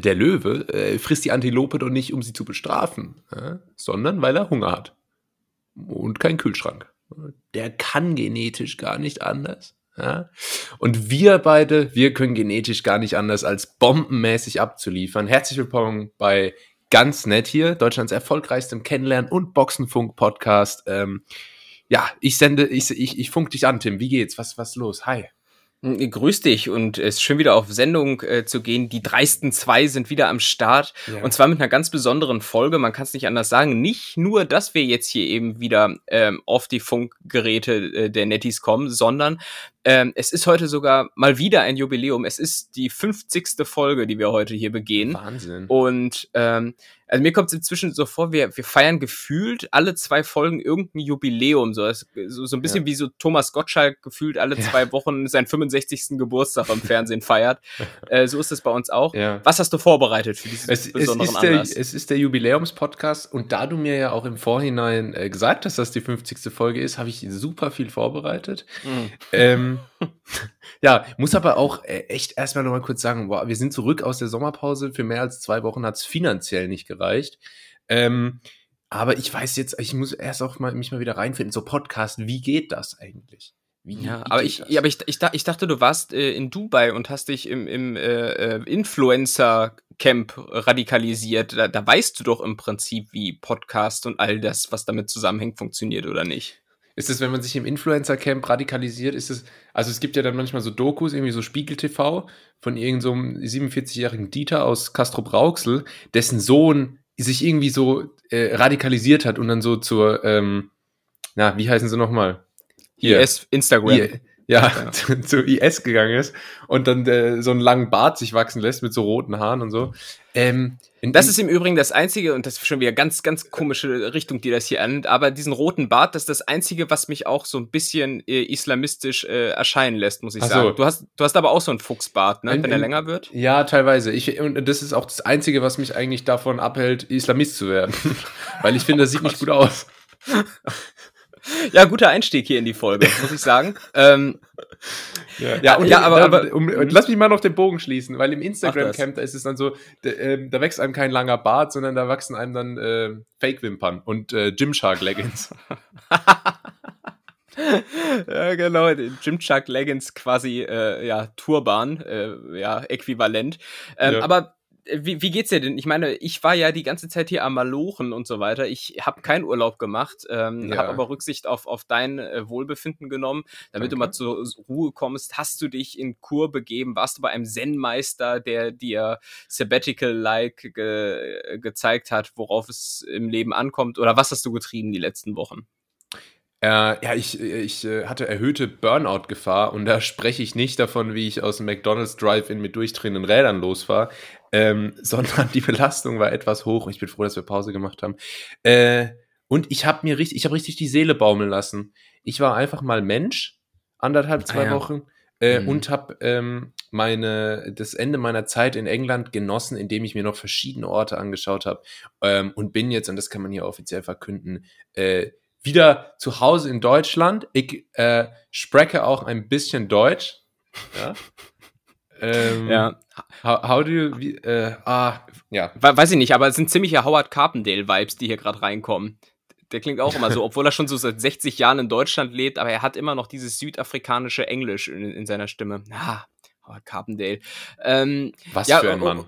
der Löwe äh, frisst die Antilope doch nicht, um sie zu bestrafen, ja, sondern weil er Hunger hat. Und keinen Kühlschrank. Der kann genetisch gar nicht anders. Ja? Und wir beide, wir können genetisch gar nicht anders, als bombenmäßig abzuliefern. Herzlich willkommen bei Ganz Nett hier, Deutschlands erfolgreichstem Kennenlernen- und Boxenfunk-Podcast. Ähm, ja, ich sende, ich, ich, ich funk dich an, Tim. Wie geht's? Was, was los? Hi. Hm, grüß dich und es ist schön wieder auf Sendung äh, zu gehen. Die dreisten zwei sind wieder am Start ja. und zwar mit einer ganz besonderen Folge. Man kann es nicht anders sagen. Nicht nur, dass wir jetzt hier eben wieder ähm, auf die Funkgeräte äh, der Netties kommen, sondern ähm, es ist heute sogar mal wieder ein Jubiläum. Es ist die 50. Folge, die wir heute hier begehen. Wahnsinn. Und ähm, also mir kommt es inzwischen so vor, wir, wir feiern gefühlt alle zwei Folgen irgendein Jubiläum. So, so, so ein bisschen ja. wie so Thomas Gottschalk gefühlt alle ja. zwei Wochen seinen 65. Geburtstag im Fernsehen feiert. Äh, so ist es bei uns auch. Ja. Was hast du vorbereitet für diesen es, besonderen es Anlass? Der, es ist der Jubiläumspodcast und da du mir ja auch im Vorhinein äh, gesagt hast, dass die 50. Folge ist, habe ich super viel vorbereitet. Mhm. Ähm, ja, muss aber auch äh, echt erstmal nochmal kurz sagen, boah, wir sind zurück aus der Sommerpause. Für mehr als zwei Wochen hat es finanziell nicht gereicht. Ähm, aber ich weiß jetzt, ich muss erst auch mal, mich mal wieder reinfinden. So Podcast, wie geht das eigentlich? Wie, ja, aber ich, ja, aber ich, ich, ich dachte, du warst äh, in Dubai und hast dich im, im äh, äh Influencer-Camp radikalisiert. Da, da weißt du doch im Prinzip, wie Podcast und all das, was damit zusammenhängt, funktioniert oder nicht. Ist es, wenn man sich im Influencer-Camp radikalisiert, ist es, also es gibt ja dann manchmal so Dokus, irgendwie so Spiegel TV von irgendeinem so 47-jährigen Dieter aus Castro Brauxel, dessen Sohn sich irgendwie so äh, radikalisiert hat und dann so zur, ähm, na, wie heißen sie nochmal? Hier. IS Instagram. I, ja, ja. Zu, zu, IS gegangen ist und dann äh, so einen langen Bart sich wachsen lässt mit so roten Haaren und so. Ähm, das ist im Übrigen das Einzige, und das ist schon wieder ganz, ganz komische Richtung, die das hier annimmt, aber diesen roten Bart, das ist das Einzige, was mich auch so ein bisschen äh, islamistisch äh, erscheinen lässt, muss ich Ach sagen. So. Du, hast, du hast aber auch so einen Fuchsbart, ne, in, wenn er länger wird? Ja, teilweise. Ich, und das ist auch das Einzige, was mich eigentlich davon abhält, Islamist zu werden. Weil ich finde, das sieht nicht gut aus. Ja, guter Einstieg hier in die Folge, muss ich sagen. ähm, ja, ja, und ja, aber, aber um, um, lass mich mal noch den Bogen schließen, weil im Instagram-Camp, da ist es dann so, da, äh, da, wächst einem kein langer Bart, sondern da wachsen einem dann äh, Fake-Wimpern und äh, Gymshark-Leggings. ja, genau, Gymshark Leggings quasi, äh, ja, Turban, äh, ja, äquivalent. Ähm, ja. Aber wie, wie geht's dir denn? Ich meine, ich war ja die ganze Zeit hier am Malochen und so weiter. Ich habe keinen Urlaub gemacht, ähm, ja. habe aber Rücksicht auf, auf dein äh, Wohlbefinden genommen, damit Danke. du mal zur Ruhe kommst. Hast du dich in Kur begeben? Warst du bei einem Zen-Meister, der dir Sabbatical-like ge gezeigt hat, worauf es im Leben ankommt? Oder was hast du getrieben die letzten Wochen? Äh, ja, ich, ich äh, hatte erhöhte Burnout-Gefahr und da spreche ich nicht davon, wie ich aus dem McDonald's Drive-In mit durchdrehenden Rädern losfahre, ähm, sondern die Belastung war etwas hoch. Ich bin froh, dass wir Pause gemacht haben. Äh, und ich habe mir richtig, ich habe richtig die Seele baumeln lassen. Ich war einfach mal Mensch, anderthalb, zwei ah, ja. Wochen, äh, mhm. und habe ähm, meine das Ende meiner Zeit in England genossen, indem ich mir noch verschiedene Orte angeschaut habe ähm, und bin jetzt, und das kann man hier offiziell verkünden, äh, wieder zu Hause in Deutschland. Ich äh, spreche auch ein bisschen Deutsch. Ja. ähm, ja. How, how do you, wie, äh, ah, ja. Weiß ich nicht, aber es sind ziemliche Howard Carpendale-Vibes, die hier gerade reinkommen. Der klingt auch immer so, obwohl er schon so seit 60 Jahren in Deutschland lebt, aber er hat immer noch dieses südafrikanische Englisch in, in seiner Stimme. Ah, Howard Carpendale. Ähm, Was ja, für ein Mann.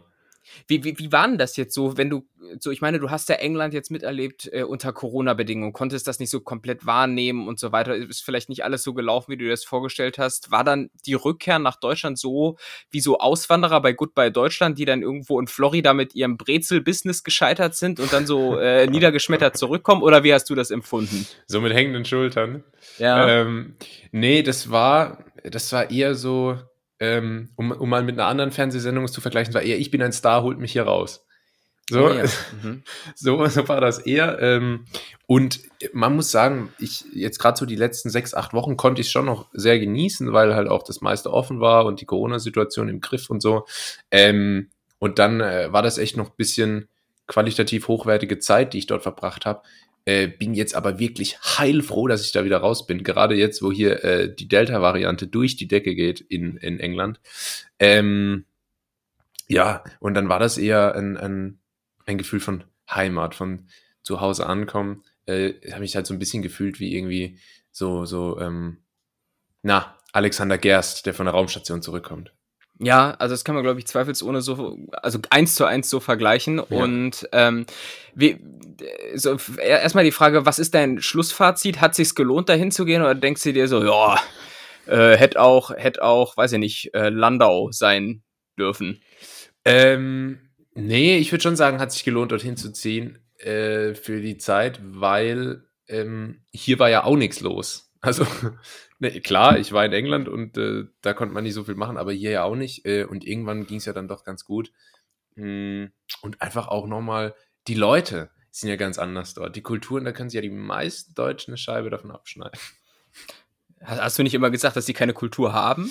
Wie, wie, wie war denn das jetzt so, wenn du, so ich meine, du hast ja England jetzt miterlebt äh, unter Corona-Bedingungen, konntest das nicht so komplett wahrnehmen und so weiter, ist vielleicht nicht alles so gelaufen, wie du dir das vorgestellt hast. War dann die Rückkehr nach Deutschland so wie so Auswanderer bei Goodbye Deutschland, die dann irgendwo in Florida mit ihrem Brezel-Business gescheitert sind und dann so äh, niedergeschmettert zurückkommen oder wie hast du das empfunden? So mit hängenden Schultern. Ja. Ähm, nee, das war, das war eher so, ähm, um, um mal mit einer anderen Fernsehsendung zu vergleichen, war eher, ich bin ein Star, holt mich hier raus. So, oh ja. mhm. so, so war das eher. Ähm, und man muss sagen, ich jetzt gerade so die letzten sechs, acht Wochen konnte ich schon noch sehr genießen, weil halt auch das meiste offen war und die Corona-Situation im Griff und so. Ähm, und dann äh, war das echt noch ein bisschen qualitativ hochwertige Zeit, die ich dort verbracht habe. Äh, bin jetzt aber wirklich heilfroh, dass ich da wieder raus bin. Gerade jetzt, wo hier äh, die Delta-Variante durch die Decke geht in, in England. Ähm, ja, und dann war das eher ein, ein, ein Gefühl von Heimat, von zu Hause ankommen. Äh, habe mich halt so ein bisschen gefühlt wie irgendwie so, so, ähm, na, Alexander Gerst, der von der Raumstation zurückkommt. Ja, also das kann man, glaube ich, zweifelsohne so, also eins zu eins so vergleichen. Ja. Und ähm, wie, so, erstmal die Frage, was ist dein Schlussfazit? Hat sich's gelohnt, da hinzugehen? Oder denkst du dir so, ja, äh, hätte auch, hätte auch, weiß ich nicht, äh, Landau sein dürfen? Ähm, nee, ich würde schon sagen, hat sich gelohnt, dorthin zu ziehen äh, für die Zeit, weil ähm, hier war ja auch nichts los. Also Ne, klar, ich war in England und äh, da konnte man nicht so viel machen, aber hier ja auch nicht. Äh, und irgendwann ging es ja dann doch ganz gut. Mm, und einfach auch nochmal, die Leute sind ja ganz anders dort. Die Kulturen, da können sich ja die meisten Deutschen eine Scheibe davon abschneiden. Hast du nicht immer gesagt, dass sie keine Kultur haben?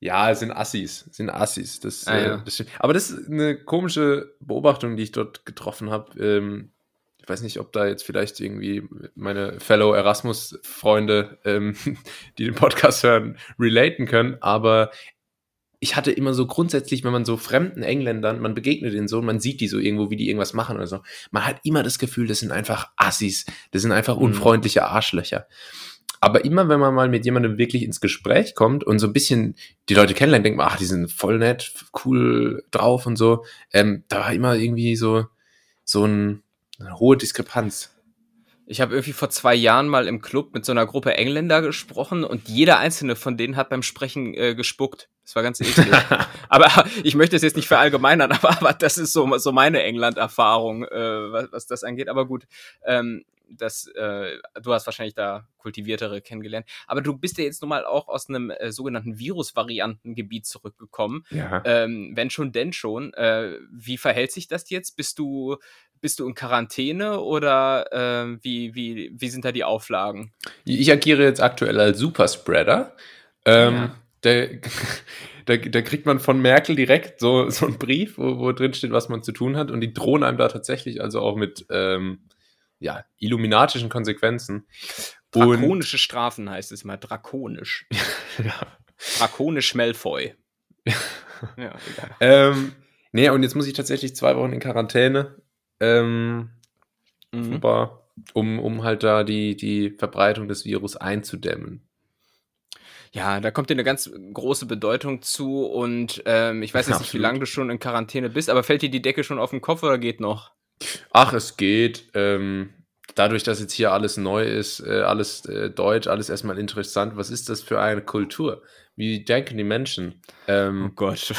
Ja, es sind Assis, sind Assis. Das, ah, ja. äh, das Aber das ist eine komische Beobachtung, die ich dort getroffen habe. Ähm, ich weiß nicht, ob da jetzt vielleicht irgendwie meine Fellow Erasmus-Freunde, ähm, die den Podcast hören, relaten können, aber ich hatte immer so grundsätzlich, wenn man so fremden Engländern, man begegnet denen so, man sieht die so irgendwo, wie die irgendwas machen oder so, man hat immer das Gefühl, das sind einfach Assis, das sind einfach mhm. unfreundliche Arschlöcher. Aber immer, wenn man mal mit jemandem wirklich ins Gespräch kommt und so ein bisschen die Leute kennenlernt, denkt man, ach, die sind voll nett, cool drauf und so, ähm, da war immer irgendwie so, so ein, eine hohe Diskrepanz. Ich habe irgendwie vor zwei Jahren mal im Club mit so einer Gruppe Engländer gesprochen und jeder einzelne von denen hat beim Sprechen äh, gespuckt. Das war ganz eklig. aber ich möchte es jetzt nicht verallgemeinern, aber, aber das ist so, so meine England-Erfahrung, äh, was, was das angeht. Aber gut, ähm, das, äh, du hast wahrscheinlich da kultiviertere kennengelernt. Aber du bist ja jetzt nun mal auch aus einem äh, sogenannten Virusvariantengebiet zurückgekommen. Ja. Ähm, wenn schon, denn schon. Äh, wie verhält sich das jetzt? Bist du bist du in Quarantäne oder äh, wie, wie, wie sind da die Auflagen? Ich agiere jetzt aktuell als Superspreader. Ähm, ja. da, da, da, kriegt man von Merkel direkt so, so einen Brief, wo, wo drin steht, was man zu tun hat. Und die drohen einem da tatsächlich also auch mit ähm, ja, illuminatischen Konsequenzen. Drakonische und, Strafen heißt es mal. Drakonisch. ja. Drakonisch Malfoy. ja, egal. Ähm, nee, und jetzt muss ich tatsächlich zwei Wochen in Quarantäne. Ähm, mhm. aber, um, um halt da die, die Verbreitung des Virus einzudämmen. Ja, da kommt dir eine ganz große Bedeutung zu und ähm, ich weiß jetzt nicht, wie lange du schon in Quarantäne bist, aber fällt dir die Decke schon auf den Kopf oder geht noch? Ach, es geht. Ähm, dadurch, dass jetzt hier alles neu ist, äh, alles äh, deutsch, alles erstmal interessant, was ist das für eine Kultur? Wie denken die Menschen? Ähm, oh Gott.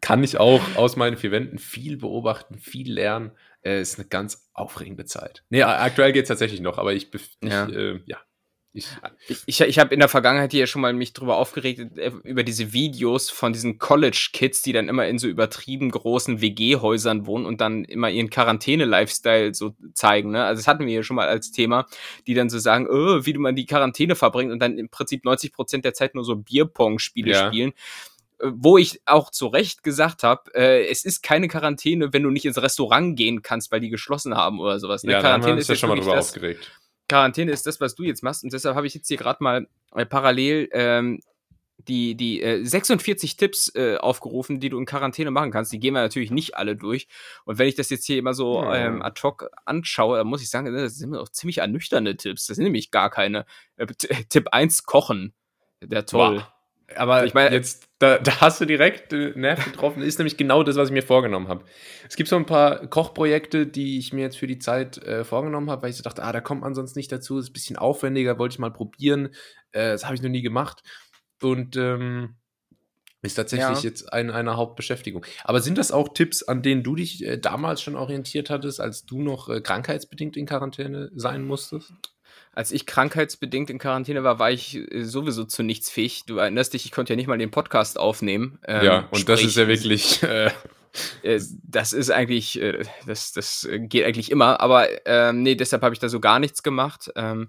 Kann ich auch aus meinen vier Wänden viel beobachten, viel lernen. Äh, ist eine ganz aufregende Zeit. Nee, aktuell geht es tatsächlich noch, aber ich, ja. Ich, äh, ja. Ich, ich, ich habe in der Vergangenheit hier schon mal mich drüber aufgeregt, äh, über diese Videos von diesen College-Kids, die dann immer in so übertrieben großen WG-Häusern wohnen und dann immer ihren Quarantäne-Lifestyle so zeigen. Ne? Also das hatten wir hier schon mal als Thema, die dann so sagen, oh, wie du man die Quarantäne verbringt und dann im Prinzip 90 Prozent der Zeit nur so Bierpong-Spiele ja. spielen wo ich auch zu Recht gesagt habe, äh, es ist keine Quarantäne, wenn du nicht ins Restaurant gehen kannst, weil die geschlossen haben oder sowas. Ne? Ja, Quarantäne ist ja schon mal drüber das, aufgeregt. Quarantäne ist das, was du jetzt machst und deshalb habe ich jetzt hier gerade mal äh, parallel ähm, die, die äh, 46 Tipps äh, aufgerufen, die du in Quarantäne machen kannst. Die gehen wir natürlich nicht alle durch. Und wenn ich das jetzt hier immer so ähm, ad hoc anschaue, dann muss ich sagen, das sind auch ziemlich ernüchternde Tipps. Das sind nämlich gar keine. Äh, Tipp 1, kochen. Der toll. Wow. Aber ich meine, jetzt, da, da, hast du direkt äh, Nerv getroffen, ist nämlich genau das, was ich mir vorgenommen habe. Es gibt so ein paar Kochprojekte, die ich mir jetzt für die Zeit äh, vorgenommen habe, weil ich so dachte, ah, da kommt man sonst nicht dazu, ist ein bisschen aufwendiger, wollte ich mal probieren. Äh, das habe ich noch nie gemacht. Und ähm, ist tatsächlich ja. jetzt ein, eine Hauptbeschäftigung. Aber sind das auch Tipps, an denen du dich äh, damals schon orientiert hattest, als du noch äh, krankheitsbedingt in Quarantäne sein musstest? Als ich krankheitsbedingt in Quarantäne war, war ich äh, sowieso zu nichts fähig. Du erinnerst dich, ich konnte ja nicht mal den Podcast aufnehmen. Ähm, ja, und sprich, das ist ja wirklich. Äh, äh, das ist eigentlich, äh, das, das geht eigentlich immer, aber ähm, nee, deshalb habe ich da so gar nichts gemacht. Ähm,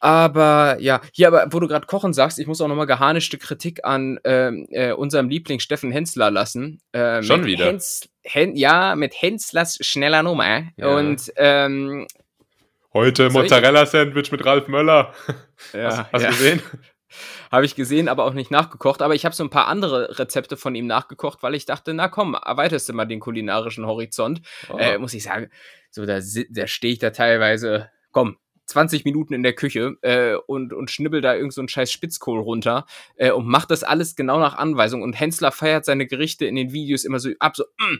aber ja, hier, aber wo du gerade Kochen sagst, ich muss auch nochmal geharnischte Kritik an ähm, äh, unserem Liebling Steffen Hensler lassen. Äh, Schon wieder. Hens, Hen, ja, mit Henslers schneller Nummer. Ja. Und ähm, Heute Mozzarella-Sandwich mit Ralf Möller. Ja, hast, hast ja. gesehen? habe ich gesehen, aber auch nicht nachgekocht. Aber ich habe so ein paar andere Rezepte von ihm nachgekocht, weil ich dachte, na komm, erweiterst du mal den kulinarischen Horizont. Oh. Äh, muss ich sagen, so da, da stehe ich da teilweise, komm, 20 Minuten in der Küche äh, und, und schnibbel da irgend so einen scheiß Spitzkohl runter äh, und macht das alles genau nach Anweisung. Und Hensler feiert seine Gerichte in den Videos immer so ab, so, mm.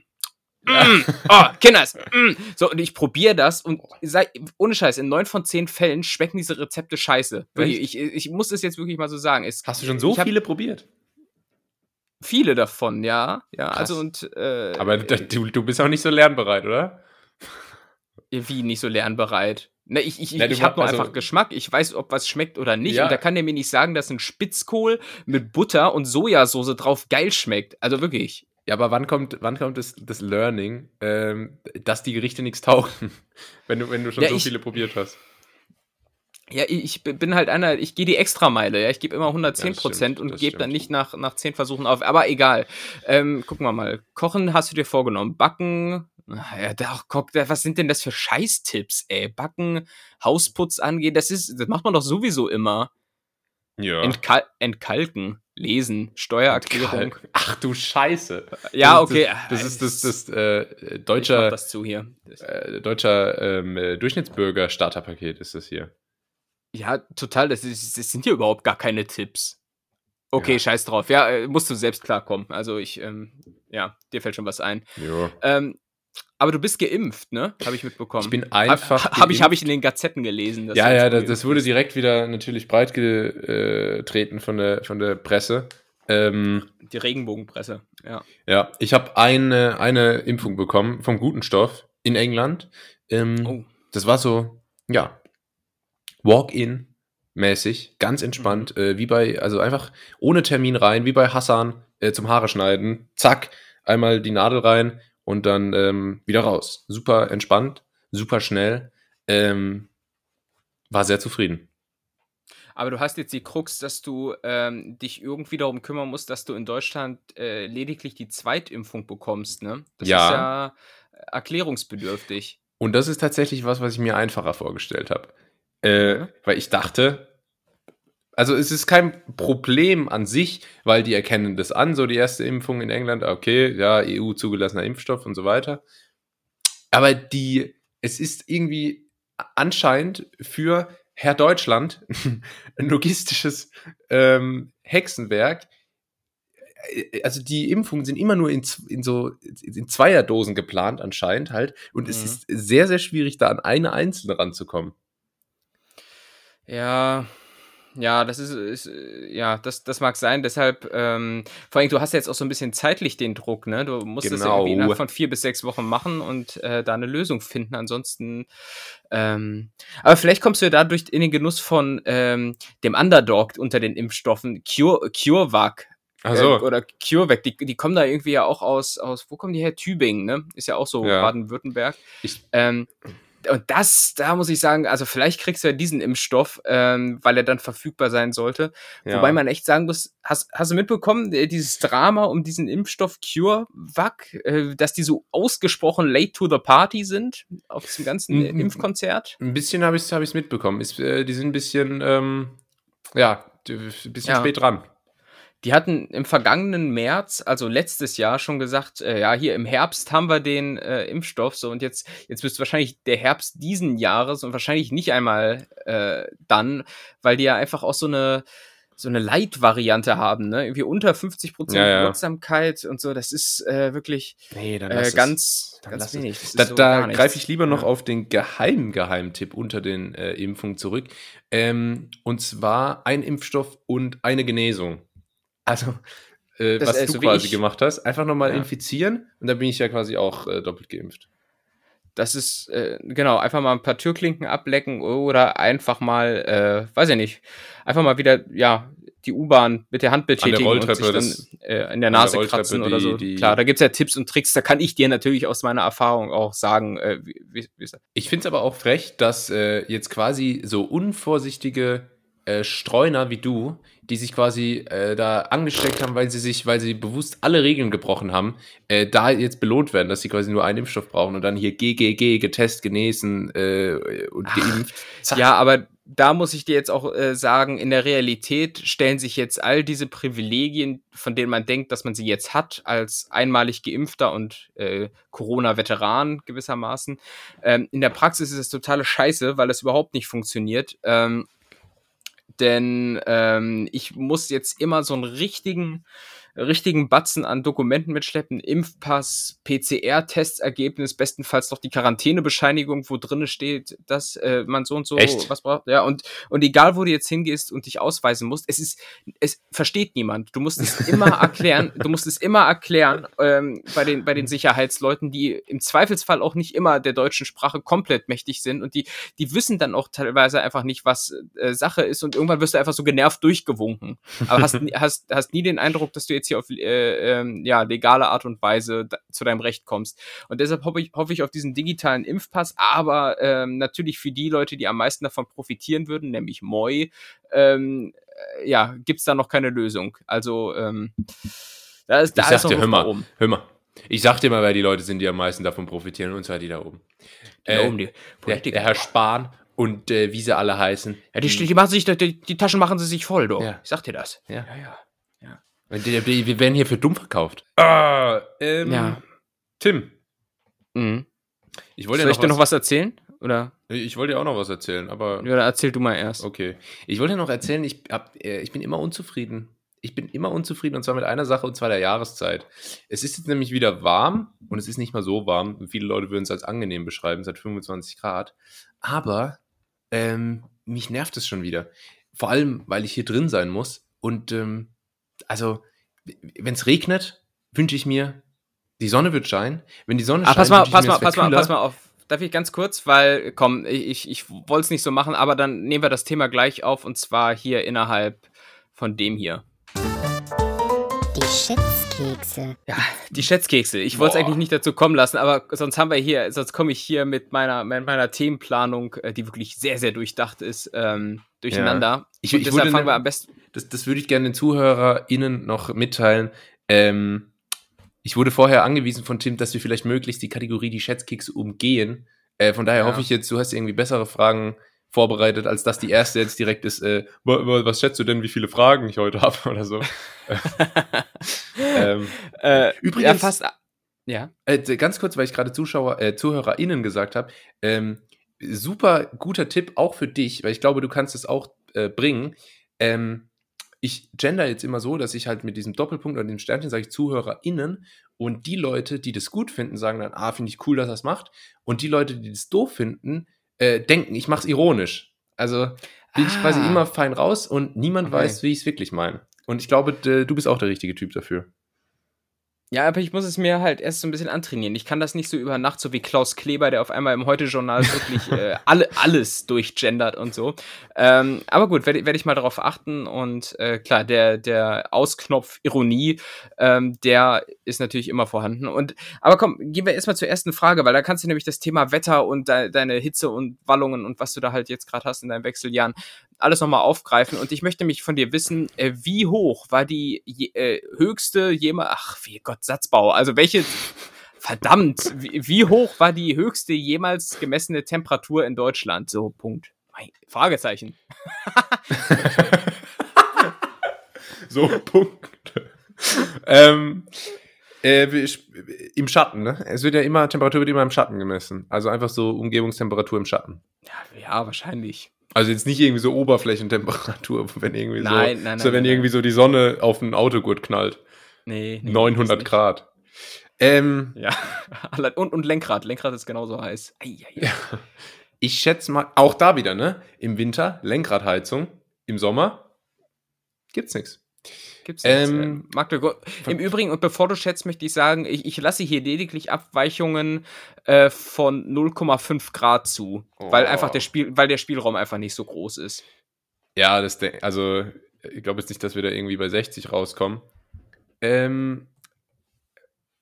Mm, oh, Kinders. Mm. So, und ich probiere das und sei, ohne Scheiß, in neun von zehn Fällen schmecken diese Rezepte scheiße. Ich, ich, ich, muss es jetzt wirklich mal so sagen. Es, Hast du schon so viele probiert? Viele davon, ja. Ja, Krass. also und. Äh, Aber du, du bist auch nicht so lernbereit, oder? Wie nicht so lernbereit? Ne, ich ich, Na, ich habe nur also, einfach Geschmack. Ich weiß, ob was schmeckt oder nicht. Ja. Und da kann der mir nicht sagen, dass ein Spitzkohl mit Butter und Sojasauce drauf geil schmeckt. Also wirklich. Ja, aber wann kommt, wann kommt das, das Learning, ähm, dass die Gerichte nichts tauchen, wenn du, wenn du schon ja, so ich, viele probiert hast? Ja, ich bin halt einer, ich gehe die Extrameile, ja, ich gebe immer 110 Prozent ja, und gebe dann nicht nach, nach 10 Versuchen auf. Aber egal. Ähm, gucken wir mal. Kochen hast du dir vorgenommen. Backen, ja, doch, guck, was sind denn das für Scheißtipps, ey? Backen, Hausputz angehen, das ist, das macht man doch sowieso immer. Ja. Entkal entkalken, lesen, Steuererklärung. Ach du Scheiße. Ja, okay. Das, ist das, das, das äh, deutscher, das zu hier. Äh, deutscher ähm, äh, Durchschnittsbürger-Starterpaket ist das hier. Ja, total. Das, ist, das sind hier überhaupt gar keine Tipps. Okay, ja. scheiß drauf. Ja, äh, musst du selbst klarkommen. Also ich, ähm, ja, dir fällt schon was ein. Ja. Ähm, aber du bist geimpft, ne? Habe ich mitbekommen. Ich bin einfach. Habe hab ich, hab ich in den Gazetten gelesen. ja, ja, das, das, wurde direkt wieder natürlich breitgetreten von der, von der Presse. Ähm, Die Regenbogenpresse, ja. Ja, ich habe eine, eine Impfung bekommen vom guten Stoff in England. Ähm, oh. Das war so, ja, Walk-in mäßig, ganz entspannt, mhm. äh, wie bei, also einfach ohne Termin rein, wie bei Hassan äh, zum Haare schneiden, zack, einmal die Nadel rein und dann ähm, wieder raus. Super entspannt, super schnell. Ähm, war sehr zufrieden. Aber du hast jetzt die Krux, dass du ähm, dich irgendwie darum kümmern musst, dass du in Deutschland äh, lediglich die Zweitimpfung bekommst, ne? Das ja. ist ja erklärungsbedürftig. Und das ist tatsächlich was, was ich mir einfacher vorgestellt habe. Äh, ja. Weil ich dachte, also es ist kein Problem an sich, weil die erkennen das an, so die erste Impfung in England, okay, ja, EU zugelassener Impfstoff und so weiter. Aber die, es ist irgendwie anscheinend für Herr Deutschland ein logistisches ähm, Hexenwerk. Also die Impfungen sind immer nur in, in so in Zweierdosen geplant anscheinend halt und mhm. es ist sehr sehr schwierig da an eine einzelne ranzukommen. Ja, ja, das ist, ist, ja, das, das mag sein. Deshalb, ähm, vor allem, du hast ja jetzt auch so ein bisschen zeitlich den Druck, ne? Du musst genau. das irgendwie innerhalb von vier bis sechs Wochen machen und äh, da eine Lösung finden. Ansonsten, ähm, aber vielleicht kommst du ja dadurch in den Genuss von ähm, dem Underdog unter den Impfstoffen, Cure, CureVac. Ach so. Äh, oder CureVac, die, die kommen da irgendwie ja auch aus, aus, wo kommen die her? Tübingen, ne? Ist ja auch so ja. Baden-Württemberg. Ähm, und das, da muss ich sagen, also vielleicht kriegst du ja diesen Impfstoff, ähm, weil er dann verfügbar sein sollte. Ja. Wobei man echt sagen muss, hast, hast du mitbekommen, äh, dieses Drama um diesen Impfstoff CureVac, äh, dass die so ausgesprochen late to the party sind auf diesem ganzen äh, Impfkonzert? Ein bisschen habe ich es hab mitbekommen. Ist, äh, die sind ein bisschen, ähm, ja, ein bisschen ja. spät dran. Die hatten im vergangenen März, also letztes Jahr, schon gesagt, äh, ja, hier im Herbst haben wir den äh, Impfstoff so und jetzt, jetzt bist wahrscheinlich der Herbst diesen Jahres und wahrscheinlich nicht einmal äh, dann, weil die ja einfach auch so eine so eine Light-Variante haben, ne? Irgendwie unter 50 Prozent ja, ja. Wirksamkeit und so. Das ist äh, wirklich nee, dann äh, ganz, ganz wenig. Da, so da greife ich lieber noch ja. auf den geheimen Geheimtipp unter den äh, Impfungen zurück. Ähm, und zwar ein Impfstoff und eine Genesung. Also, äh, was du so quasi gemacht hast, einfach nochmal ja. infizieren und dann bin ich ja quasi auch äh, doppelt geimpft. Das ist, äh, genau, einfach mal ein paar Türklinken ablecken oder einfach mal, äh, weiß ich nicht, einfach mal wieder, ja, die U-Bahn mit der Hand betätigen der und sich dann äh, in der Nase der kratzen oder so. Die, Klar, da gibt's ja Tipps und Tricks, da kann ich dir natürlich aus meiner Erfahrung auch sagen, äh, wie, wie, Ich finde es aber auch frech, dass jetzt quasi so unvorsichtige äh, Streuner wie du die sich quasi äh, da angesteckt haben, weil sie sich, weil sie bewusst alle Regeln gebrochen haben, äh, da jetzt belohnt werden, dass sie quasi nur einen Impfstoff brauchen und dann hier GGG, getestet, genesen äh, und Ach, geimpft. Zack. Ja, aber da muss ich dir jetzt auch äh, sagen, in der Realität stellen sich jetzt all diese Privilegien, von denen man denkt, dass man sie jetzt hat, als einmalig geimpfter und äh, Corona-Veteran gewissermaßen. Ähm, in der Praxis ist es totale Scheiße, weil das überhaupt nicht funktioniert. Ähm, denn ähm, ich muss jetzt immer so einen richtigen richtigen Batzen an Dokumenten mitschleppen, Impfpass, PCR-Testergebnis, bestenfalls noch die Quarantänebescheinigung, wo drinne steht, dass äh, man so und so Echt? was braucht. Ja, und, und egal, wo du jetzt hingehst und dich ausweisen musst, es ist, es versteht niemand. Du musst es immer erklären, du musst es immer erklären ähm, bei, den, bei den Sicherheitsleuten, die im Zweifelsfall auch nicht immer der deutschen Sprache komplett mächtig sind und die, die wissen dann auch teilweise einfach nicht, was äh, Sache ist und irgendwann wirst du einfach so genervt durchgewunken. Aber hast, hast, hast nie den Eindruck, dass du jetzt hier auf äh, ähm, ja, legale Art und Weise da, zu deinem Recht kommst. Und deshalb hoffe ich, hoffe ich auf diesen digitalen Impfpass, aber ähm, natürlich für die Leute, die am meisten davon profitieren würden, nämlich Moi, ähm, äh, ja, gibt es da noch keine Lösung. Also, ähm, da ist, da ich ist sag dir, hör mal, oben. hör mal. Ich sag dir mal, wer die Leute sind, die am meisten davon profitieren, und zwar die da oben. Die äh, da oben, die Politiker. Der, der Herr Spahn und äh, wie sie alle heißen. Ja, die, die, die machen sich, die, die, Taschen machen sie sich voll, doch. Ja. Ich sag dir das. Ja, ja, ja. Wir werden hier für dumm verkauft. Ah, ähm, ja. Tim. Mhm. Ich wollte Soll ich dir noch was erzählen? Oder? Ich wollte dir auch noch was erzählen, aber. Ja, dann erzähl du mal erst. Okay. Ich wollte dir noch erzählen, ich, hab, äh, ich bin immer unzufrieden. Ich bin immer unzufrieden und zwar mit einer Sache und zwar der Jahreszeit. Es ist jetzt nämlich wieder warm und es ist nicht mal so warm. Viele Leute würden es als angenehm beschreiben, seit 25 Grad. Aber ähm, mich nervt es schon wieder. Vor allem, weil ich hier drin sein muss und ähm, also, wenn es regnet, wünsche ich mir, die Sonne wird scheinen. Wenn die Sonne ah, scheint, pass mal, pass mal, pass mal, pass mal auf. Darf ich ganz kurz, weil, komm, ich, ich wollte es nicht so machen, aber dann nehmen wir das Thema gleich auf und zwar hier innerhalb von dem hier. Die Schätzkekse. Ja, die Schätzkekse. Ich wollte es eigentlich nicht dazu kommen lassen, aber sonst haben wir hier, sonst komme ich hier mit meiner, mit meiner Themenplanung, äh, die wirklich sehr, sehr durchdacht ist, ähm, durcheinander. Ja. Ich, ich deshalb fangen wir am besten. Das, das würde ich gerne den ZuhörerInnen noch mitteilen. Ähm, ich wurde vorher angewiesen von Tim, dass wir vielleicht möglichst die Kategorie die Schätzkekse umgehen. Äh, von daher ja. hoffe ich jetzt, du hast irgendwie bessere Fragen vorbereitet, als dass die erste jetzt direkt ist, äh, was schätzt du denn, wie viele Fragen ich heute habe oder so. ähm, äh, übrigens, ja, fast, ja. Äh, ganz kurz, weil ich gerade Zuschauer, äh, ZuhörerInnen gesagt habe, ähm, super guter Tipp auch für dich, weil ich glaube, du kannst es auch äh, bringen. Ähm, ich gender jetzt immer so, dass ich halt mit diesem Doppelpunkt oder dem Sternchen sage ich ZuhörerInnen und die Leute, die das gut finden, sagen dann, ah, finde ich cool, dass er es macht. Und die Leute, die das doof finden, äh, denken, ich mache es ironisch. Also bin ah. ich quasi ah. immer fein raus und niemand okay. weiß, wie ich es wirklich meine. Und ich glaube, du bist auch der richtige Typ dafür. Ja, aber ich muss es mir halt erst so ein bisschen antrainieren. Ich kann das nicht so über Nacht, so wie Klaus Kleber, der auf einmal im Heute-Journal wirklich äh, alle, alles durchgendert und so. Ähm, aber gut, werde werd ich mal darauf achten. Und äh, klar, der, der Ausknopf Ironie, ähm, der ist natürlich immer vorhanden. Und aber komm, gehen wir erstmal zur ersten Frage, weil da kannst du nämlich das Thema Wetter und de deine Hitze und Wallungen und was du da halt jetzt gerade hast in deinen Wechseljahren alles nochmal aufgreifen. Und ich möchte mich von dir wissen, äh, wie hoch war die je, äh, höchste jemals, ach, wie Gott, Satzbau, also welche, verdammt, wie, wie, hoch war die höchste jemals gemessene Temperatur in Deutschland? So, Punkt. Fragezeichen. so, Punkt. ähm, äh, Im Schatten, ne? Es wird ja immer, Temperatur wird immer im Schatten gemessen. Also einfach so Umgebungstemperatur im Schatten. Ja, ja wahrscheinlich. Also jetzt nicht irgendwie so Oberflächentemperatur, wenn irgendwie nein, so, nein, so nein, wenn nein. irgendwie so die Sonne auf ein Autogurt knallt. Nee, nee 900 Grad. Ähm, ja, und, und Lenkrad. Lenkrad ist genauso heiß. Ei, ei, ei. Ich schätze mal, auch da wieder, ne? Im Winter Lenkradheizung, im Sommer gibt's nichts. Gibt's ähm, Magdeburg. Im Übrigen, und bevor du schätzt, möchte ich sagen, ich, ich lasse hier lediglich Abweichungen äh, von 0,5 Grad zu, oh. weil einfach der Spiel, weil der Spielraum einfach nicht so groß ist. Ja, das also ich glaube jetzt nicht, dass wir da irgendwie bei 60 rauskommen. Ähm,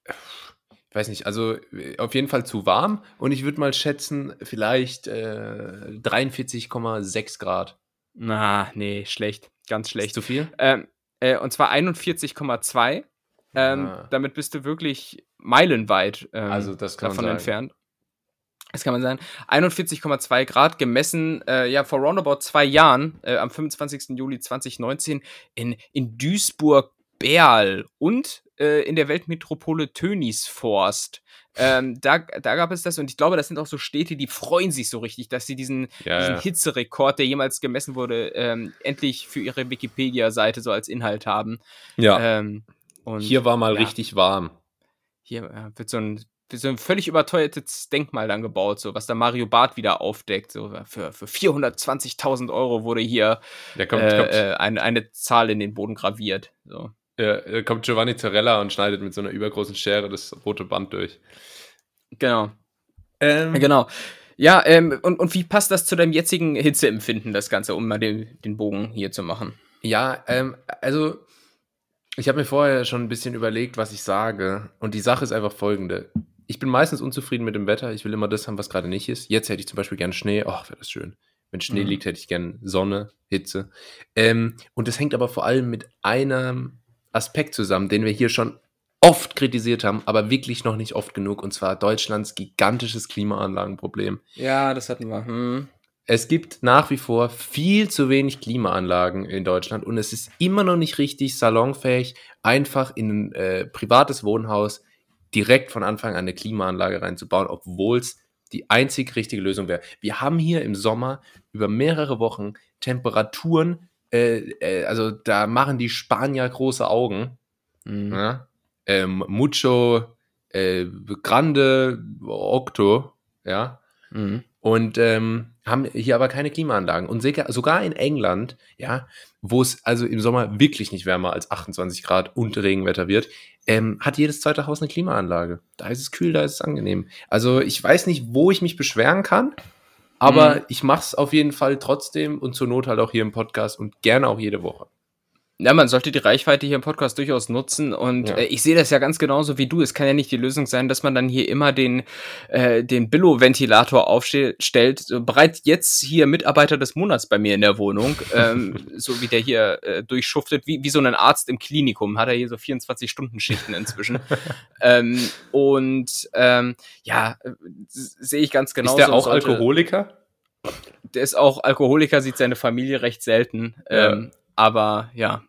ich weiß nicht, also auf jeden Fall zu warm und ich würde mal schätzen, vielleicht äh, 43,6 Grad. Na, nee, schlecht. Ganz schlecht. Ist zu viel? Ähm, äh, und zwar 41,2. Ähm, ah. Damit bist du wirklich meilenweit ähm, also davon entfernt. das kann man sagen, 41,2 Grad gemessen, äh, ja, vor roundabout zwei Jahren, äh, am 25. Juli 2019 in, in Duisburg-Berl und äh, in der Weltmetropole Tönisforst. Ähm, da, da gab es das und ich glaube, das sind auch so Städte, die freuen sich so richtig, dass sie diesen, ja, diesen ja. Hitzerekord, der jemals gemessen wurde, ähm, endlich für ihre Wikipedia-Seite so als Inhalt haben. Ja. Ähm, und, Hier war mal ja. richtig warm. Hier äh, wird so ein so ein völlig überteuertes Denkmal dann gebaut, so was da Mario Barth wieder aufdeckt. So für, für 420.000 Euro wurde hier kommt, äh, kommt. Äh, eine, eine Zahl in den Boden graviert. So. Ja, kommt Giovanni Zarella und schneidet mit so einer übergroßen Schere das rote Band durch. Genau. Ähm, genau. Ja, ähm, und, und wie passt das zu deinem jetzigen Hitzeempfinden, das Ganze, um mal den, den Bogen hier zu machen? Ja, ähm, also ich habe mir vorher schon ein bisschen überlegt, was ich sage. Und die Sache ist einfach folgende ich bin meistens unzufrieden mit dem Wetter. Ich will immer das haben, was gerade nicht ist. Jetzt hätte ich zum Beispiel gern Schnee. Ach, wäre das schön. Wenn Schnee mhm. liegt, hätte ich gern Sonne, Hitze. Ähm, und das hängt aber vor allem mit einem Aspekt zusammen, den wir hier schon oft kritisiert haben, aber wirklich noch nicht oft genug, und zwar Deutschlands gigantisches Klimaanlagenproblem. Ja, das hatten wir. Hm. Es gibt nach wie vor viel zu wenig Klimaanlagen in Deutschland und es ist immer noch nicht richtig salonfähig, einfach in ein äh, privates Wohnhaus direkt von Anfang an eine Klimaanlage reinzubauen, obwohl es die einzig richtige Lösung wäre. Wir haben hier im Sommer über mehrere Wochen Temperaturen, äh, äh, also da machen die Spanier große Augen. Mhm. Ja? Ähm, mucho äh, grande octo, ja. Mhm. Und ähm, haben hier aber keine Klimaanlagen. Und sogar in England, ja, wo es also im Sommer wirklich nicht wärmer als 28 Grad und Regenwetter wird, ähm, hat jedes zweite Haus eine Klimaanlage. Da ist es kühl, da ist es angenehm. Also ich weiß nicht, wo ich mich beschweren kann, aber mhm. ich mache es auf jeden Fall trotzdem und zur Not halt auch hier im Podcast und gerne auch jede Woche. Ja, man sollte die Reichweite hier im Podcast durchaus nutzen und ja. äh, ich sehe das ja ganz genauso wie du. Es kann ja nicht die Lösung sein, dass man dann hier immer den, äh, den Billo-Ventilator aufstellt. So, bereits jetzt hier Mitarbeiter des Monats bei mir in der Wohnung, ähm, so wie der hier äh, durchschuftet, wie, wie so ein Arzt im Klinikum, hat er hier so 24-Stunden-Schichten inzwischen. ähm, und ähm, ja, sehe ich ganz genau. Ist der auch Alkoholiker? Der ist auch Alkoholiker, sieht seine Familie recht selten. Ja. Ähm, aber ja,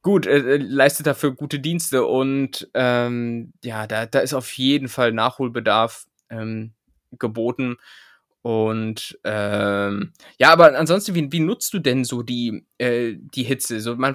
gut, äh, äh, leistet dafür gute Dienste und ähm, ja, da, da ist auf jeden Fall Nachholbedarf ähm, geboten. Und ähm, ja, aber ansonsten, wie, wie nutzt du denn so die, äh, die Hitze? So, man,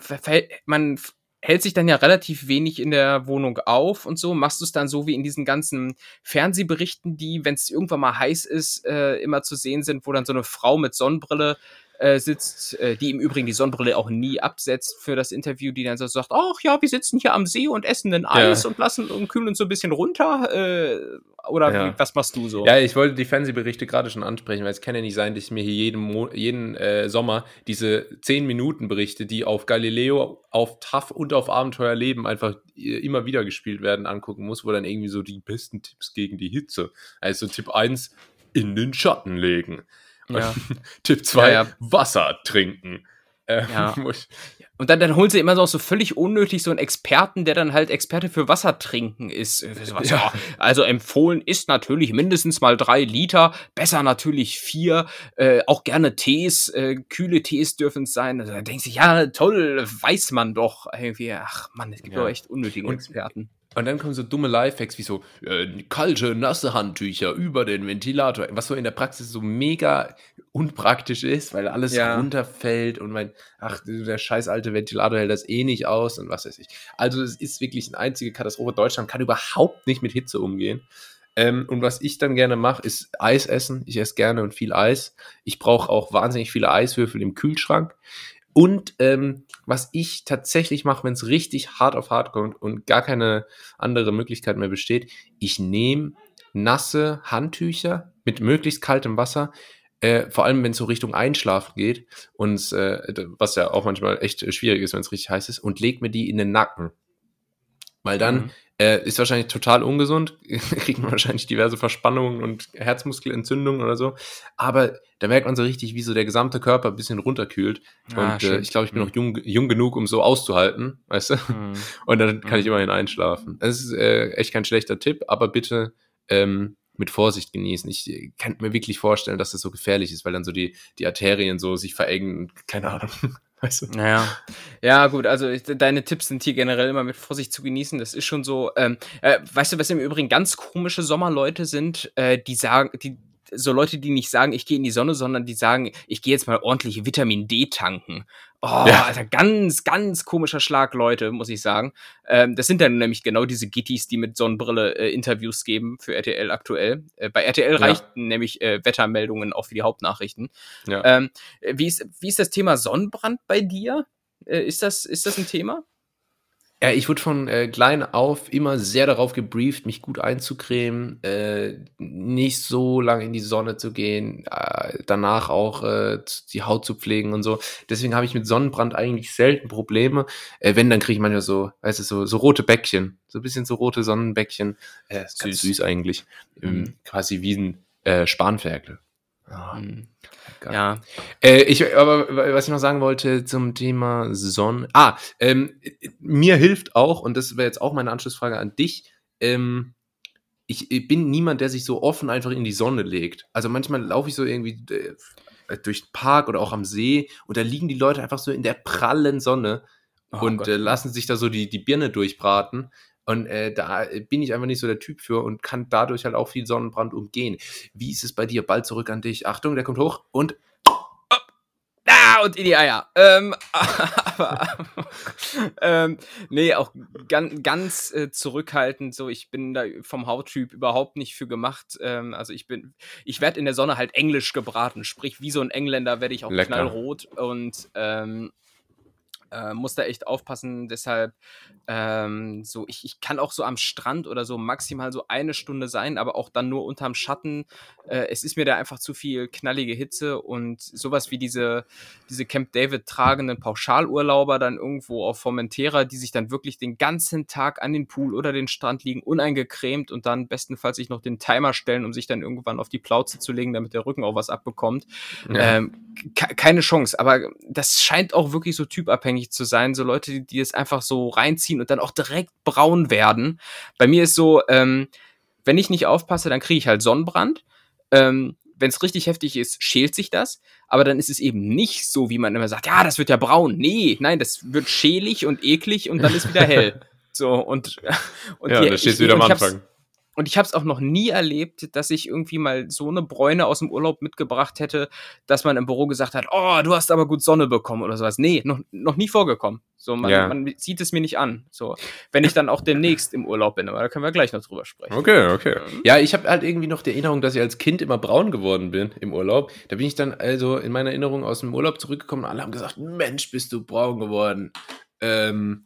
man hält sich dann ja relativ wenig in der Wohnung auf und so. Machst du es dann so wie in diesen ganzen Fernsehberichten, die, wenn es irgendwann mal heiß ist, äh, immer zu sehen sind, wo dann so eine Frau mit Sonnenbrille äh, sitzt, äh, die im Übrigen die Sonnenbrille auch nie absetzt für das Interview, die dann so sagt, ach ja, wir sitzen hier am See und essen ein Eis ja. und lassen und kühlen uns so ein bisschen runter. Äh, oder ja. wie, was machst du so? Ja, ich wollte die Fernsehberichte gerade schon ansprechen, weil es kann ja nicht sein, dass ich mir hier jeden, Mo jeden äh, Sommer diese 10 Minuten Berichte, die auf Galileo, auf TAF und auf Abenteuer Leben einfach äh, immer wieder gespielt werden, angucken muss, wo dann irgendwie so die besten Tipps gegen die Hitze. Also Tipp 1, in den Schatten legen. Ja. Tipp 2, ja, ja. Wasser trinken. Ähm, ja. Und dann, dann holen sie immer so, so völlig unnötig so einen Experten, der dann halt Experte für Wasser trinken ist. Ja. Also empfohlen ist natürlich mindestens mal drei Liter, besser natürlich vier, äh, auch gerne Tees, äh, kühle Tees dürfen es sein. Also da denkt sich, ja toll, weiß man doch irgendwie. Ach man, es gibt ja. doch echt unnötige Experten. Und dann kommen so dumme Lifehacks wie so äh, kalte, nasse Handtücher über den Ventilator, was so in der Praxis so mega unpraktisch ist, weil alles ja. runterfällt und mein, ach, der scheiß alte Ventilator hält das eh nicht aus und was weiß ich. Also es ist wirklich eine einzige Katastrophe. Deutschland kann überhaupt nicht mit Hitze umgehen. Ähm, und was ich dann gerne mache, ist Eis essen. Ich esse gerne und viel Eis. Ich brauche auch wahnsinnig viele Eiswürfel im Kühlschrank. Und ähm, was ich tatsächlich mache, wenn es richtig hart auf hart kommt und gar keine andere Möglichkeit mehr besteht, ich nehme nasse Handtücher mit möglichst kaltem Wasser, äh, vor allem wenn es so Richtung Einschlafen geht und äh, was ja auch manchmal echt schwierig ist, wenn es richtig heiß ist, und leg mir die in den Nacken. Weil dann mhm. Äh, ist wahrscheinlich total ungesund, kriegt man wahrscheinlich diverse Verspannungen und Herzmuskelentzündungen oder so. Aber da merkt man so richtig, wie so der gesamte Körper ein bisschen runterkühlt. Ah, und äh, ich glaube, ich bin mhm. noch jung, jung genug, um so auszuhalten, weißt du? Mhm. Und dann kann ich mhm. immerhin einschlafen. Das ist äh, echt kein schlechter Tipp, aber bitte ähm, mit Vorsicht genießen. Ich äh, kann mir wirklich vorstellen, dass das so gefährlich ist, weil dann so die, die Arterien so sich verengen, keine Ahnung. Weißt du? Naja. Ja, gut, also deine Tipps sind hier generell immer mit Vorsicht zu genießen. Das ist schon so. Ähm, äh, weißt du, was im Übrigen ganz komische Sommerleute sind, äh, die sagen, die so Leute, die nicht sagen, ich gehe in die Sonne, sondern die sagen, ich gehe jetzt mal ordentlich Vitamin D tanken. Oh, ja. Alter, ganz, ganz komischer Schlag, Leute, muss ich sagen. Ähm, das sind dann nämlich genau diese Gittis, die mit Sonnenbrille äh, Interviews geben für RTL aktuell. Äh, bei RTL ja. reichten nämlich äh, Wettermeldungen auch für die Hauptnachrichten. Ja. Ähm, wie, ist, wie ist das Thema Sonnenbrand bei dir? Äh, ist, das, ist das ein Thema? Ja, ich wurde von äh, klein auf immer sehr darauf gebrieft, mich gut einzucremen, äh, nicht so lange in die Sonne zu gehen, äh, danach auch äh, die Haut zu pflegen und so. Deswegen habe ich mit Sonnenbrand eigentlich selten Probleme. Äh, wenn, dann kriege ich manchmal so, weißt du, so, so rote Bäckchen, so ein bisschen so rote Sonnenbäckchen. Äh, süß. süß eigentlich. Mhm. Ähm, quasi wie ein äh, Spanferkel. Oh. Mhm. Ja. Äh, ich, aber was ich noch sagen wollte zum Thema Sonne. Ah, ähm, mir hilft auch, und das wäre jetzt auch meine Anschlussfrage an dich, ähm, ich, ich, bin niemand, der sich so offen einfach in die Sonne legt. Also manchmal laufe ich so irgendwie äh, durch den Park oder auch am See und da liegen die Leute einfach so in der prallen Sonne oh und äh, lassen sich da so die, die Birne durchbraten. Und äh, da bin ich einfach nicht so der Typ für und kann dadurch halt auch viel Sonnenbrand umgehen. Wie ist es bei dir? Bald zurück an dich. Achtung, der kommt hoch und. Ah, und in die Eier. Ähm, aber, ähm, nee, auch ganz, ganz äh, zurückhaltend. So, ich bin da vom Hauttyp überhaupt nicht für gemacht. Ähm, also ich bin, ich werde in der Sonne halt englisch gebraten. Sprich, wie so ein Engländer werde ich auch Lecker. knallrot und ähm, äh, muss da echt aufpassen. Deshalb, ähm, so, ich, ich kann auch so am Strand oder so maximal so eine Stunde sein, aber auch dann nur unterm Schatten. Äh, es ist mir da einfach zu viel knallige Hitze und sowas wie diese, diese Camp David tragenden Pauschalurlauber dann irgendwo auf Formentera, die sich dann wirklich den ganzen Tag an den Pool oder den Strand liegen, uneingecremt und dann bestenfalls sich noch den Timer stellen, um sich dann irgendwann auf die Plauze zu legen, damit der Rücken auch was abbekommt. Ja. Ähm, keine Chance, aber das scheint auch wirklich so typabhängig zu sein. So Leute, die, die es einfach so reinziehen und dann auch direkt braun werden. Bei mir ist so, ähm, wenn ich nicht aufpasse, dann kriege ich halt Sonnenbrand. Ähm, wenn es richtig heftig ist, schält sich das. Aber dann ist es eben nicht so, wie man immer sagt, ja, das wird ja braun. Nee, nein, das wird schälig und eklig und dann ist wieder hell. So, und, und ja, da steht wieder am Anfang. Und ich habe es auch noch nie erlebt, dass ich irgendwie mal so eine Bräune aus dem Urlaub mitgebracht hätte, dass man im Büro gesagt hat, oh, du hast aber gut Sonne bekommen oder sowas. Nee, noch, noch nie vorgekommen. So, man, ja. man sieht es mir nicht an. So, wenn ich dann auch demnächst im Urlaub bin, aber da können wir gleich noch drüber sprechen. Okay, okay. Ja, ich habe halt irgendwie noch die Erinnerung, dass ich als Kind immer braun geworden bin im Urlaub. Da bin ich dann also in meiner Erinnerung aus dem Urlaub zurückgekommen und alle haben gesagt, Mensch, bist du braun geworden. Ähm,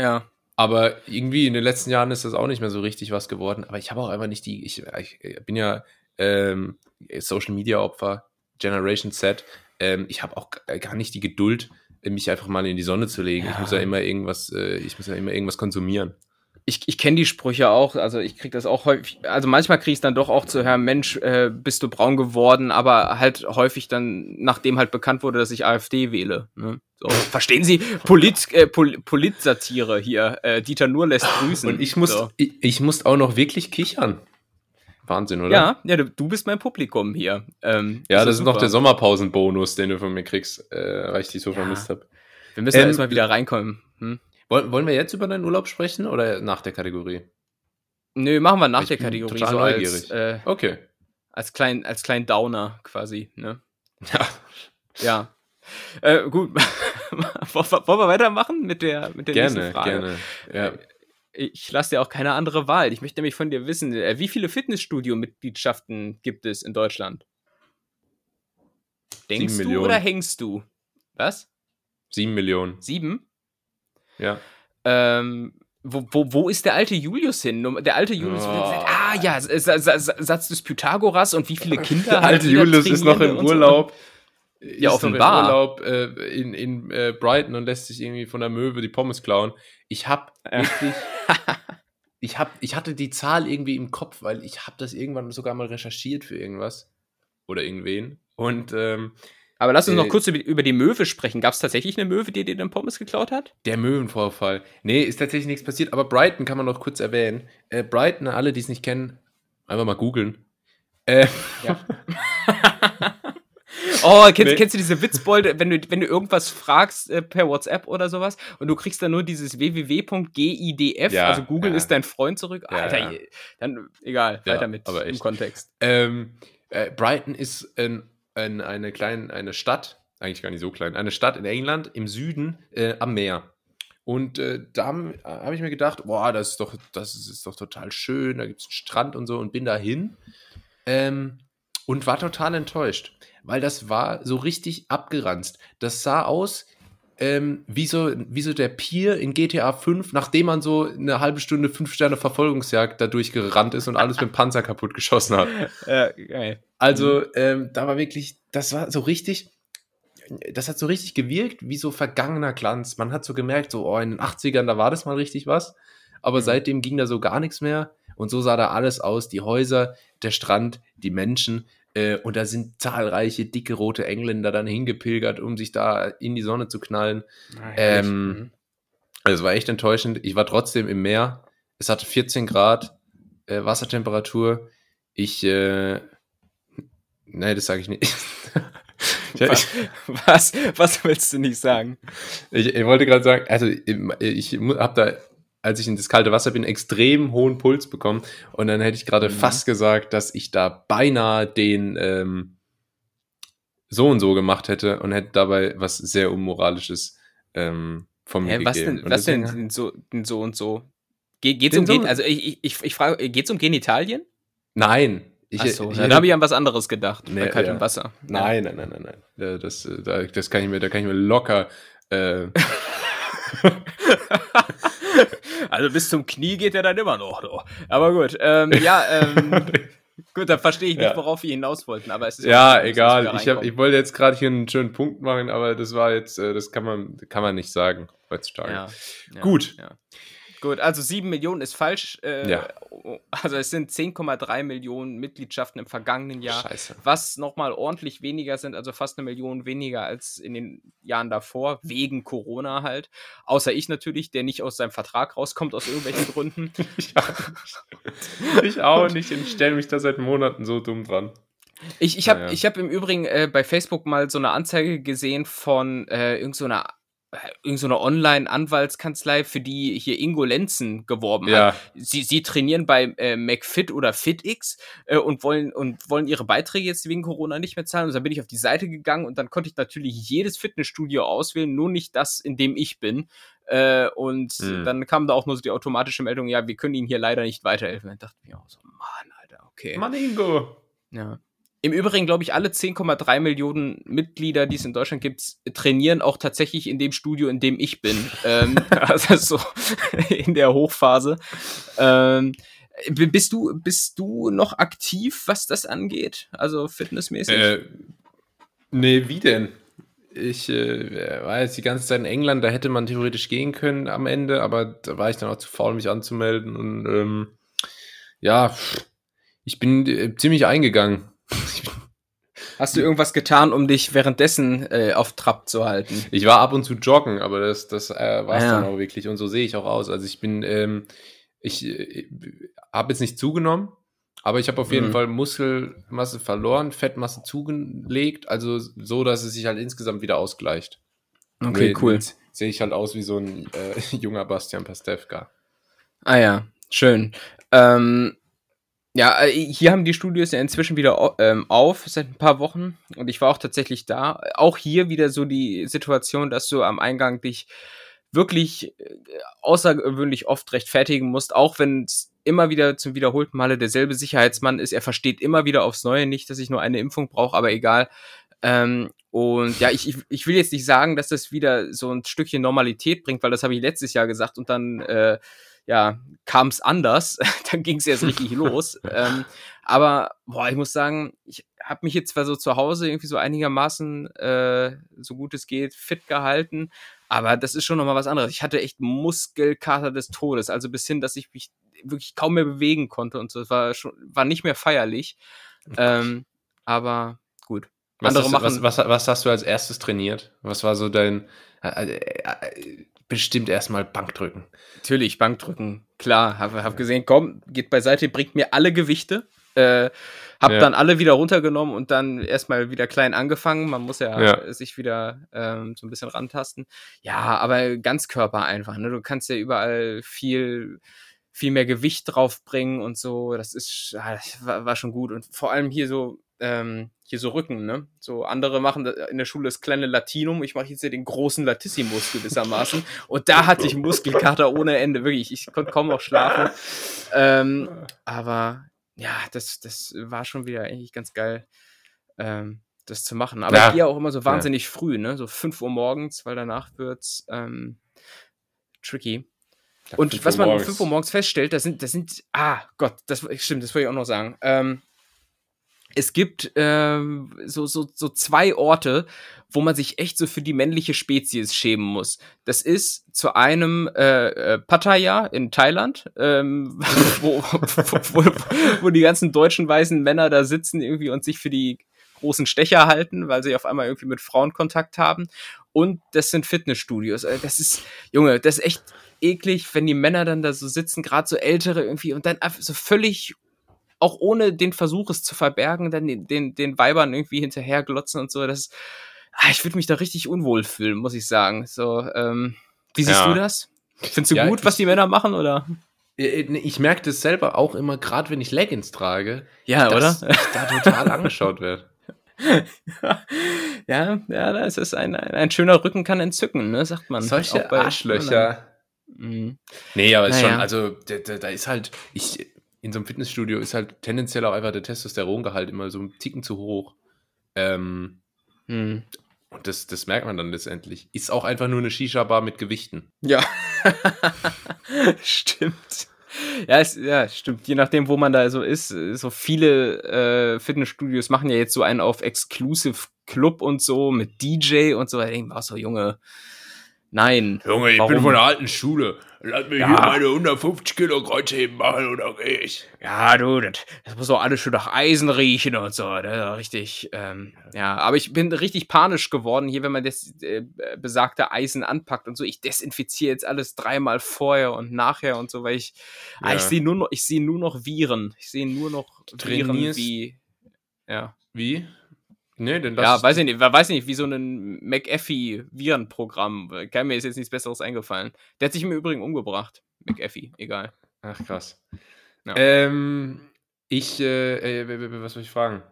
ja. Aber irgendwie in den letzten Jahren ist das auch nicht mehr so richtig was geworden. Aber ich habe auch einfach nicht die, ich, ich bin ja ähm, Social Media Opfer, Generation Z. Ähm, ich habe auch gar nicht die Geduld, mich einfach mal in die Sonne zu legen. Ja. Ich muss ja immer irgendwas, äh, ich muss ja immer irgendwas konsumieren ich, ich kenne die Sprüche auch, also ich kriege das auch häufig, also manchmal kriege ich es dann doch auch zu hören, Mensch, äh, bist du braun geworden, aber halt häufig dann, nachdem halt bekannt wurde, dass ich AfD wähle. Ne? So, verstehen Sie? Polit, äh, Pol Politsatire hier. Äh, Dieter Nur lässt grüßen. Und ich muss, so. ich, ich muss auch noch wirklich kichern. Wahnsinn, oder? Ja, ja, du, du bist mein Publikum hier. Ähm, ja, das ist, noch der Sommerpausenbonus, den du von mir kriegst, äh, weil ich dich so ja. vermisst habe. Wir müssen ähm, erstmal wieder reinkommen. Hm? Wollen wir jetzt über deinen Urlaub sprechen oder nach der Kategorie? Nö, machen wir nach ich der Kategorie. Total so neugierig. Als, äh, okay. Als klein, als klein Downer quasi, ne? Ja. Ja. Äh, gut. Wollen wir weitermachen mit der, mit der gerne, nächsten Frage? Gerne, ja. Äh, ich lasse dir auch keine andere Wahl. Ich möchte nämlich von dir wissen, äh, wie viele Fitnessstudio-Mitgliedschaften gibt es in Deutschland? Denkst du oder hängst du? Was? Sieben Millionen. Sieben? Ja. Ähm, wo, wo, wo ist der alte Julius hin? Der alte Julius oh. sagt, ah ja, Satz des Pythagoras und wie viele Kinder Der alte Julius ist noch im Urlaub. So. Ja, offenbar. Im Urlaub äh, in, in äh, Brighton und lässt sich irgendwie von der Möwe die Pommes klauen. Ich hab wirklich. ich, hab, ich hatte die Zahl irgendwie im Kopf, weil ich habe das irgendwann sogar mal recherchiert für irgendwas. Oder irgendwen. Und ähm, aber lass uns noch äh, kurz über die Möwe sprechen. Gab es tatsächlich eine Möwe, die dir den Pommes geklaut hat? Der Möwenvorfall. Nee, ist tatsächlich nichts passiert, aber Brighton kann man noch kurz erwähnen. Äh, Brighton, alle, die es nicht kennen, Einfach mal googeln. Äh, Ja. oh, kennst, Nee. kennst du diese Witzbolde, wenn du, wenn du irgendwas fragst äh, per WhatsApp oder sowas und du kriegst dann nur dieses www.gidf, Ja, also Google ja. ist dein Freund zurück. Ja, Alter, dann egal, weiter mit aber im. Kontext. Ähm, äh, Brighton ist ein, ein, eine kleine eine Stadt, eigentlich gar nicht so klein, eine Stadt in England im Süden äh, am Meer. Und äh, da habe hab ich mir gedacht, boah, das ist doch, das ist, ist doch total schön, da gibt es einen Strand und so und bin da hin ähm, und war total enttäuscht, weil das war so richtig abgeranzt. Das sah aus ähm, wie, so, wie so der Pier in GTA 5, nachdem man so eine halbe Stunde fünf Sterne Verfolgungsjagd da durchgerannt ist und alles mit dem Panzer kaputt geschossen hat. Äh, geil. Also, ähm, da war wirklich, das war so richtig, das hat so richtig gewirkt wie so vergangener Glanz. Man hat so gemerkt, so, oh, in den 80ern, da war das mal richtig was. Aber Mhm. seitdem ging da so gar nichts mehr. Und so sah da alles aus: die Häuser, der Strand, die Menschen. Äh, und da sind zahlreiche dicke rote Engländer dann hingepilgert, um sich da in die Sonne zu knallen. Ähm, Mhm. Also, es war echt enttäuschend. Ich war trotzdem im Meer. Es hatte 14 Grad äh, Wassertemperatur. Ich, äh, nee, das sage ich nicht. ich, ich, was, was willst du nicht sagen? ich, ich wollte gerade sagen, also ich habe da, als ich in das kalte Wasser bin, extrem hohen Puls bekommen. Und dann hätte ich gerade Mhm. fast gesagt, dass ich da beinahe den ähm, so und so gemacht hätte und hätte dabei was sehr Unmoralisches ähm, von mir Hä, was gegeben. denn, Und was denn, denn so, so und so? Ge geht's Den um, so- also ich, ich, ich, frage, geht's um Genitalien? Nein. Ich, Achso, ich, dann habe ich an was anderes gedacht. Nee, bei kaltem ja. Wasser. Nein, nein, nein, nein, nein. Ja, Das, äh, da, das kann ich mir, da kann ich mir locker. Äh, Also bis zum Knie geht er dann immer noch. Du. Aber gut, ähm, ja, ähm, gut, dann verstehe ich nicht, Ja. worauf wir hinaus wollten. Aber es ist ja, müssen egal. Ich, hab, ich wollte jetzt gerade hier einen schönen Punkt machen, aber das war jetzt, äh, das kann man, kann man nicht sagen heutzutage. ja, ja, Gut. Gut, also 7 Millionen ist falsch. Äh, Ja. Also es sind 10,3 Millionen Mitgliedschaften im vergangenen Jahr. Scheiße. was nochmal ordentlich weniger sind, also fast eine Million weniger als in den Jahren davor, wegen Corona halt. Außer ich natürlich, der nicht aus seinem Vertrag rauskommt, aus irgendwelchen Gründen. Ich auch nicht. Ich auch nicht. Ich stelle mich da seit Monaten so dumm dran. Ich, ich habe Naja. ich hab im Übrigen äh, bei Facebook mal so eine Anzeige gesehen von äh, irgendeiner so irgend so Online-Anwaltskanzlei, für die hier Ingo Lenzen geworben hat. Ja, Sie, sie trainieren bei äh, McFit oder FitX äh, und wollen und wollen ihre Beiträge jetzt wegen Corona nicht mehr zahlen. Und dann bin ich auf die Seite gegangen und dann konnte ich natürlich jedes Fitnessstudio auswählen, nur nicht das, in dem ich bin. Äh, und Hm. dann kam da auch nur so die automatische Meldung, ja, wir können Ihnen hier leider nicht weiterhelfen. Dann dachte ich mir auch so, Mann, Alter, okay. Mann, Ingo. Ja. Im Übrigen glaube ich, alle 10,3 Millionen Mitglieder, die es in Deutschland gibt, trainieren auch tatsächlich in dem Studio, in dem ich bin. ähm, also so in der Hochphase. Ähm, bist du, bist du noch aktiv, was das angeht? Also fitnessmäßig? Äh, nee, wie denn? Ich äh, war jetzt die ganze Zeit in England, da hätte man theoretisch gehen können am Ende, aber da war ich dann auch zu faul, mich anzumelden. Und ähm, ja, ich bin äh, ziemlich eingegangen. Hast du irgendwas getan, um dich währenddessen äh, auf Trab zu halten? Ich war ab und zu joggen, aber das, das äh, war es Ah, ja. dann auch wirklich. Und so sehe ich auch aus. Also ich bin, ähm, ich äh, habe jetzt nicht zugenommen, aber ich habe auf jeden Mhm. Fall Muskelmasse verloren, Fettmasse zugelegt, also so, dass es sich halt insgesamt wieder ausgleicht. Okay, Nur cool. Sehe ich halt aus wie so ein äh, junger Bastian Pastewka. Ah ja, schön. Ähm, ja, äh, hier haben die Studios ja inzwischen wieder ähm, auf seit ein paar Wochen und ich war auch tatsächlich da. Auch hier wieder so die Situation, dass du am Eingang dich wirklich äh, außergewöhnlich oft rechtfertigen musst, auch wenn es immer wieder zum wiederholten Male derselbe Sicherheitsmann ist. Er versteht immer wieder aufs Neue nicht, dass ich nur eine Impfung brauche, aber egal. Ähm, und ja, ich, ich, ich will jetzt nicht sagen, dass das wieder so ein Stückchen Normalität bringt, weil das habe ich letztes Jahr gesagt und dann äh, ja, kam es anders. dann ging es erst richtig los. Ähm, aber boah, ich muss sagen, ich habe mich jetzt zwar so zu Hause irgendwie so einigermaßen, äh, so gut es geht, fit gehalten, aber das ist schon nochmal was anderes. Ich hatte echt Muskelkater des Todes, also bis hin, dass ich mich wirklich kaum mehr bewegen konnte und so. Es war schon, war nicht mehr feierlich. Ähm, aber gut. Was, Andere hast, machen, was, was, was hast du als erstes trainiert? Was war so dein äh, äh, bestimmt erstmal Bankdrücken. Natürlich, Bankdrücken, klar. Hab, hab gesehen, komm, geht beiseite, bringt mir alle Gewichte. Äh, hab ja. dann alle wieder runtergenommen und dann erstmal wieder klein angefangen. Man muss ja, ja. sich wieder ähm, so ein bisschen rantasten. Ja, aber Ganzkörper einfach. Ne? Du kannst ja überall viel viel mehr Gewicht draufbringen und so. Das ist das war, war schon gut und vor allem hier so ähm, hier so Rücken, ne? So andere machen in der Schule das kleine Latinum, ich mache jetzt hier den großen Latissimus gewissermaßen. Und da hatte ich Muskelkater ohne Ende, wirklich. Ich konnte kaum noch schlafen. Ähm, aber ja, das, das war schon wieder eigentlich ganz geil, ähm, das zu machen. Aber ja. ich gehe auch immer so wahnsinnig ja. früh, ne? So 5 Uhr morgens, weil danach wird's ähm, tricky. Ja, und was man um 5 Uhr morgens feststellt, das sind, das sind, ah Gott, das stimmt, das wollte ich auch noch sagen. Ähm, es gibt ähm, so, so, so zwei Orte, wo man sich echt so für die männliche Spezies schämen muss. Das ist zu einem äh, äh Pattaya in Thailand, ähm, wo, wo, wo, die ganzen deutschen weißen Männer da sitzen irgendwie und sich für die großen Stecher halten, weil sie auf einmal irgendwie mit Frauen Kontakt haben. Und das sind Fitnessstudios. Äh, das ist, Junge, das ist echt eklig, wenn die Männer dann da so sitzen, gerade so ältere irgendwie und dann einfach so völlig auch ohne den Versuch, es zu verbergen, dann den, den, den Weibern irgendwie hinterher glotzen und so. Das, ah, ich würde mich da richtig unwohl fühlen, muss ich sagen. So, ähm, wie siehst ja. du das? Findest du ja, gut, was die Männer machen, oder? Ich merke das selber auch immer, gerade wenn ich Leggings trage, ja, dass oder? ich da total angeschaut werde. ja, ja, das ist ein, ein, ein, schöner Rücken kann entzücken, ne, sagt man. Solche Arschlöcher. Mhm. Nee, aber naja. ist schon, also da, da, da, ist halt, ich, in so einem Fitnessstudio ist halt tendenziell auch einfach der Testosterongehalt immer so ein Ticken zu hoch. Ähm, hm. Und das, das merkt man dann letztendlich. Ist auch einfach nur eine Shisha-Bar mit Gewichten. Ja. stimmt. Ja, es, ja, stimmt. Je nachdem, wo man da so ist. So viele äh, Fitnessstudios machen ja jetzt so einen auf Exclusive Club und so mit DJ und so. Da denke ich so, Junge, Nein. Junge, ich Warum? bin von der alten Schule. Lass mich ja. hier meine 150 Kilo Kreuzheben machen oder gehe ich. Ja, du, das, das, muss doch alles schon nach Eisen riechen und so. Das ist richtig, ähm, ja. Aber ich bin richtig panisch geworden hier, wenn man das äh, besagte Eisen anpackt und so. Ich desinfiziere jetzt alles dreimal vorher und nachher und so, weil ich, ja. ah, ich sehe nur noch, ich sehe nur noch Viren. Ich sehe nur noch Viren wie, ja. Wie? Nee, denn das. Ja, weiß ich nicht, weiß ich nicht, wie so ein McAfee-Virenprogramm. Kein mir ist jetzt nichts Besseres eingefallen. Der hat sich im Übrigen umgebracht. McAfee, egal. Ach, krass. Ja. Ähm, ich, äh, äh, was soll ich fragen?